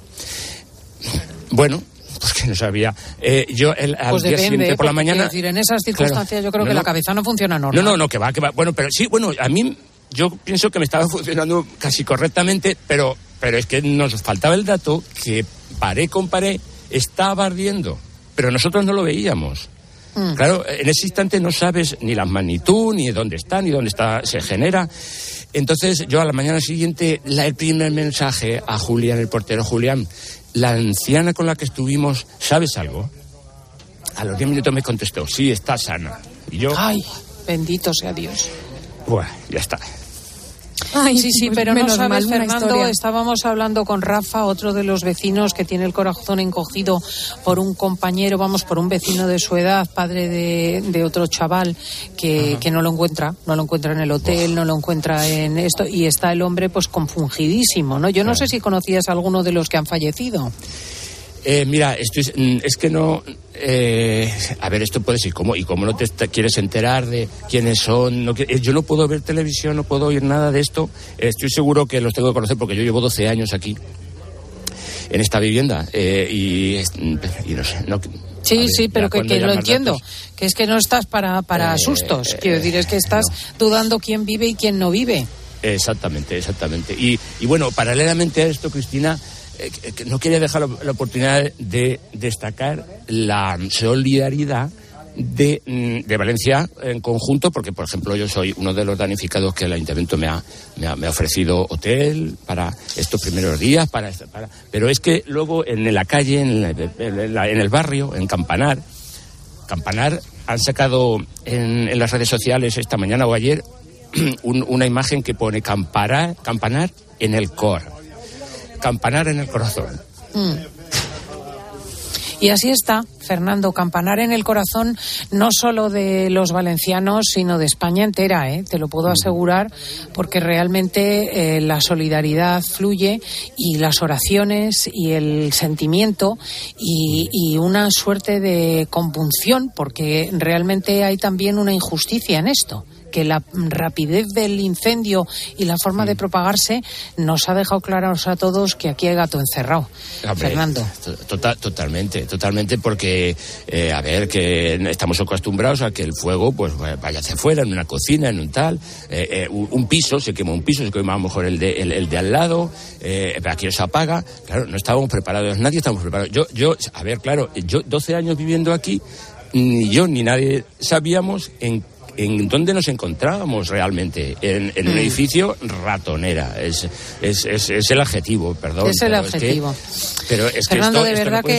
Speaker 37: Bueno, pues que no sabía. Eh, yo el, al
Speaker 3: Pues
Speaker 37: día
Speaker 3: depende,
Speaker 37: siguiente por la
Speaker 3: porque,
Speaker 37: mañana...
Speaker 3: decir, en esas circunstancias yo creo
Speaker 37: No,
Speaker 3: que
Speaker 37: no.
Speaker 3: la cabeza no funciona normal.
Speaker 37: No, no, no, que va, que va. Bueno, pero sí, bueno, a mí yo pienso que me estaba funcionando casi correctamente, pero, pero es que nos faltaba el dato que paré con paré estaba ardiendo, pero nosotros no lo veíamos.
Speaker 3: Mm.
Speaker 37: Claro, en ese instante no sabes ni la magnitud, ni dónde está, ni dónde está, se genera. Entonces, yo a la mañana siguiente, la- el primer mensaje a Julián, el portero Julián, la anciana con la que estuvimos, ¿sabes algo? A los 10 minutos me contestó, sí, está sana. Y yo,
Speaker 3: Ay, bendito sea Dios.
Speaker 37: Buah, ya está.
Speaker 3: Sí, sí,
Speaker 36: pues
Speaker 3: pero no
Speaker 36: menos
Speaker 3: sabes, Fernando,
Speaker 36: historia.
Speaker 3: estábamos hablando con Rafa, otro de los vecinos que tiene el corazón encogido por un compañero, vamos, por un vecino de su edad, padre de, de otro chaval, que, que no lo encuentra, no lo encuentra en el hotel, no lo encuentra en esto, y está el hombre pues confungidísimo, ¿no? Yo no sé si conocías a alguno de los que han fallecido.
Speaker 37: Eh, mira, estoy, mm, es que no. eh, a ver, esto puede ser. ¿cómo, ¿Y cómo no te quieres enterar de quiénes son? No, eh, yo no puedo ver televisión, no puedo oír nada de esto. Estoy seguro que los tengo que conocer porque yo llevo 12 años aquí, en esta vivienda. eh, y, y no sé. No,
Speaker 3: Sí,
Speaker 37: ver,
Speaker 3: sí, pero que, lo entiendo,
Speaker 37: datos-
Speaker 3: que es que no estás para, para
Speaker 37: Eh,
Speaker 3: sustos, quiero decir, es que estás dudando quién vive y quién no vive.
Speaker 37: Exactamente, exactamente. Y, y bueno, paralelamente a esto, Cristina, no quería dejar la, oportunidad de destacar la solidaridad de, mm, de Valencia en conjunto, porque, por ejemplo, yo soy uno de los damnificados que el ayuntamiento me ha, me ha, ofrecido hotel para estos primeros días, para, pero es que luego en la calle, en, el barrio, en Campanar, Campanar han sacado en, las redes sociales esta mañana o ayer un- una imagen que pone camparar, campanar en el cor. Campanar en el corazón.
Speaker 3: Mm. Y así está, Fernando, campanar en el corazón no solo de los valencianos, sino de España entera, ¿eh? te lo puedo asegurar, porque realmente eh, la solidaridad fluye y las oraciones y el sentimiento y, y una suerte de compunción, porque realmente hay también una injusticia en esto que la rapidez del incendio y la forma de propagarse nos ha dejado claros a todos que aquí hay gato encerrado.
Speaker 37: Hombre,
Speaker 3: Fernando.
Speaker 37: to- tota- totalmente, totalmente, porque, eh, a ver, que estamos acostumbrados a que el fuego pues vaya hacia afuera, en una cocina, en un tal, eh, eh, un, un piso, se quema un piso, se quema a lo mejor el de, el, el de al lado, eh, aquí se apaga. Claro, no estábamos preparados, nadie estábamos preparados. Yo, yo, a ver, claro, yo 12 años viviendo aquí, ni yo ni nadie sabíamos en en dónde nos encontrábamos realmente, en, en un
Speaker 3: Mm.
Speaker 37: edificio ratonera, es, es, es, es el adjetivo, perdón.
Speaker 3: Es el
Speaker 37: pero
Speaker 3: adjetivo.
Speaker 37: que- pero es que
Speaker 3: Fernando,
Speaker 37: esto-
Speaker 3: de
Speaker 37: esto no
Speaker 3: verdad
Speaker 37: puede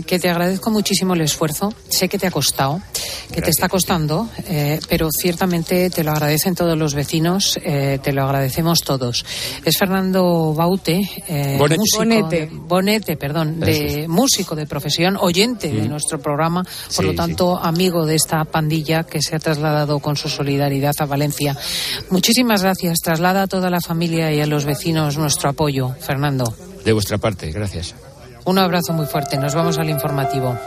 Speaker 3: que, que te agradezco muchísimo el esfuerzo. Sé que te ha costado, que te está costando, eh, pero ciertamente te lo agradecen todos los vecinos, eh, te lo agradecemos todos. Es Fernando Baute, eh,
Speaker 37: Bonete.
Speaker 3: músico
Speaker 36: Bonete.
Speaker 3: de- Bonete, perdón, de músico de profesión, oyente de
Speaker 37: Mm.
Speaker 3: nuestro programa, por
Speaker 37: Sí,
Speaker 3: lo tanto amigo de esta pandilla que se ha trasladado con su solidaridad a Valencia. Muchísimas gracias. Traslada a toda la familia y a los vecinos nuestro apoyo, Fernando.
Speaker 37: De vuestra parte, gracias.
Speaker 3: Un abrazo muy fuerte. Nos vamos al informativo.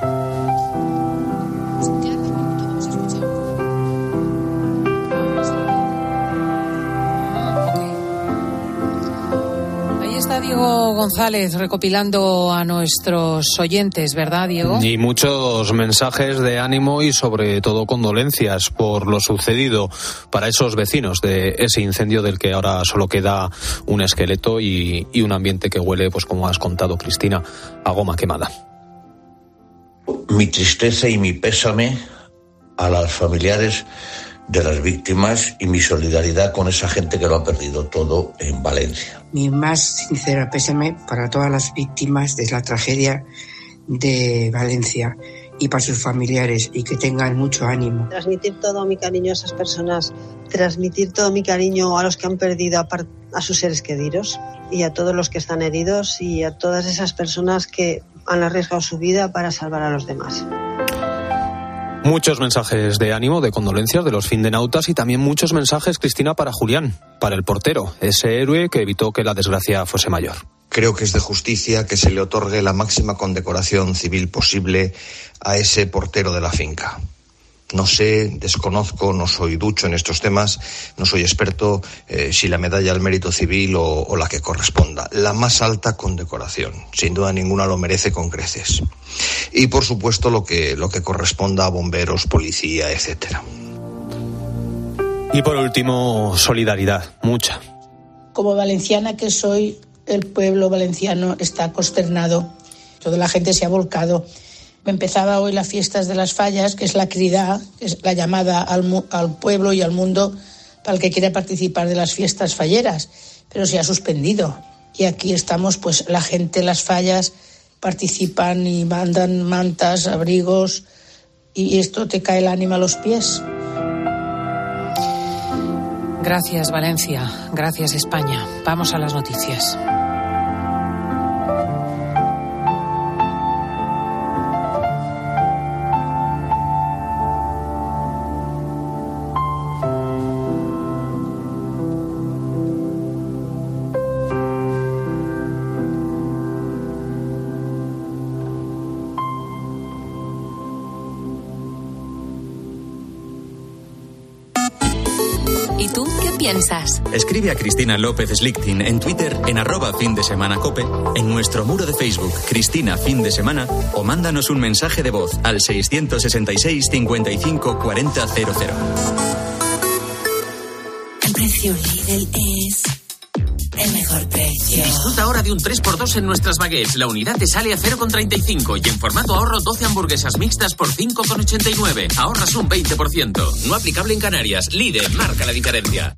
Speaker 3: Diego González recopilando a nuestros oyentes, ¿verdad, Diego?
Speaker 35: Y muchos mensajes de ánimo y sobre todo condolencias por lo sucedido para esos vecinos de ese incendio del que ahora solo queda un esqueleto y, y un ambiente que huele, pues como has contado Cristina, a goma quemada.
Speaker 38: Mi tristeza y mi pésame a las familiares de las víctimas y mi solidaridad con esa gente que lo ha perdido todo en Valencia.
Speaker 39: Mi más sincera pésame para todas las víctimas de la tragedia de Valencia y para sus familiares y que tengan mucho ánimo.
Speaker 40: Transmitir todo mi cariño a esas personas, transmitir todo mi cariño a los que han perdido a, a sus seres queridos y a todos los que están heridos y a todas esas personas que han arriesgado su vida para salvar a los demás.
Speaker 35: Muchos mensajes de ánimo, de condolencias de los findenautas y también muchos mensajes, Cristina, para Julián, para el portero, ese héroe que evitó que la desgracia fuese mayor.
Speaker 41: Creo que es de justicia que se le otorgue la máxima condecoración civil posible a ese portero de la finca. No sé, desconozco, no soy ducho en estos temas, no soy experto eh, si la medalla al mérito civil o, o, la que corresponda. La más alta condecoración, sin duda ninguna lo merece con creces. Y por supuesto lo que, lo que corresponda a bomberos, policía, etcétera.
Speaker 35: Y por último, solidaridad, mucha.
Speaker 42: Como valenciana que soy, el pueblo valenciano está consternado. Toda la gente se ha volcado empezaba hoy las fiestas de las fallas, que es la crida, que es la llamada al, al, pueblo y al mundo para el que quiera participar de las fiestas falleras, pero se ha suspendido. Y aquí estamos, pues la gente, las fallas, participan y mandan mantas, abrigos, y esto te cae el ánima a los pies.
Speaker 3: Gracias, Valencia. Gracias, España. Vamos a las noticias.
Speaker 4: Escribe a Cristina López Slichting en Twitter en arroba fin de semana cope, en nuestro muro de Facebook Cristina Fin de Semana o mándanos un mensaje de voz al 666 55 40 00.
Speaker 31: El precio Lidl es el mejor precio.
Speaker 43: Disfruta ahora de un 3x2 en nuestras baguettes. La unidad te sale a 0,35 y en formato ahorro 12 hamburguesas mixtas por 5,89. Ahorras un 20%. No aplicable en Canarias. Lidl marca la diferencia.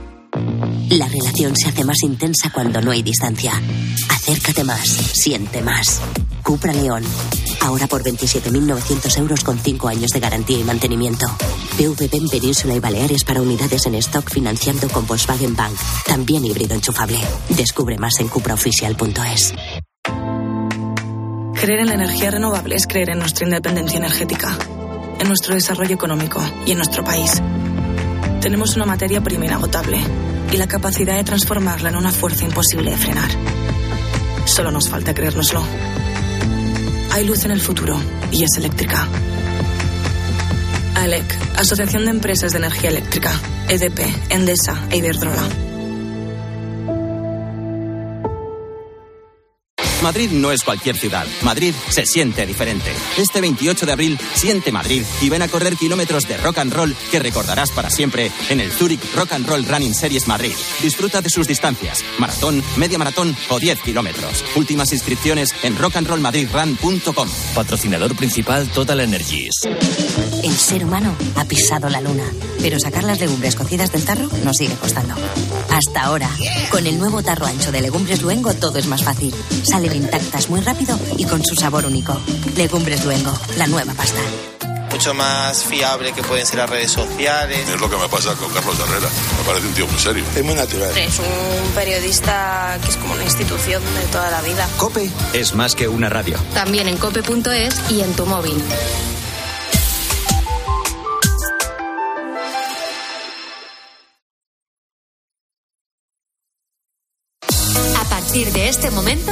Speaker 44: La relación se hace más intensa cuando no hay distancia. Acércate más, siente más. Cupra León. Ahora por 27.900 euros con 5 años de garantía y mantenimiento. PVP en Península y Baleares para unidades en stock financiando con Volkswagen Bank. También híbrido enchufable. Descubre más en cupraoficial.es.
Speaker 45: Creer en la energía renovable es creer en nuestra independencia energética, en nuestro desarrollo económico y en nuestro país. Tenemos una materia prima inagotable, y la capacidad de transformarla en una fuerza imposible de frenar. Solo nos falta creérnoslo. Hay luz en el futuro y es eléctrica. ALEC, Asociación de Empresas de Energía Eléctrica, EDP, Endesa e Iberdrola.
Speaker 46: Madrid no es cualquier ciudad. Madrid se siente diferente. Este 28 de abril, siente Madrid y ven a correr kilómetros de rock and roll que recordarás para siempre en el Zurich Rock and Roll Running Series Madrid. Disfruta de sus distancias, maratón, media maratón o 10 kilómetros. Últimas inscripciones en rockandrollmadridrun.com.
Speaker 47: Patrocinador principal Total Energies.
Speaker 44: El ser humano ha pisado la luna, pero sacar las legumbres cocidas del tarro nos sigue costando. Hasta ahora, con el nuevo tarro ancho de Legumbres Luengo todo es más fácil. Salen intactas muy rápido y con su sabor único. Legumbres Luengo, la nueva pasta.
Speaker 48: Mucho más fiable que pueden ser las redes sociales.
Speaker 49: Es lo que me pasa con Carlos Herrera. Me parece un tío muy serio.
Speaker 48: Es muy natural.
Speaker 45: Es un periodista que es como una institución de toda la vida.
Speaker 46: Cope es más que una radio.
Speaker 5: También en cope.es y en tu móvil. A partir de este momento,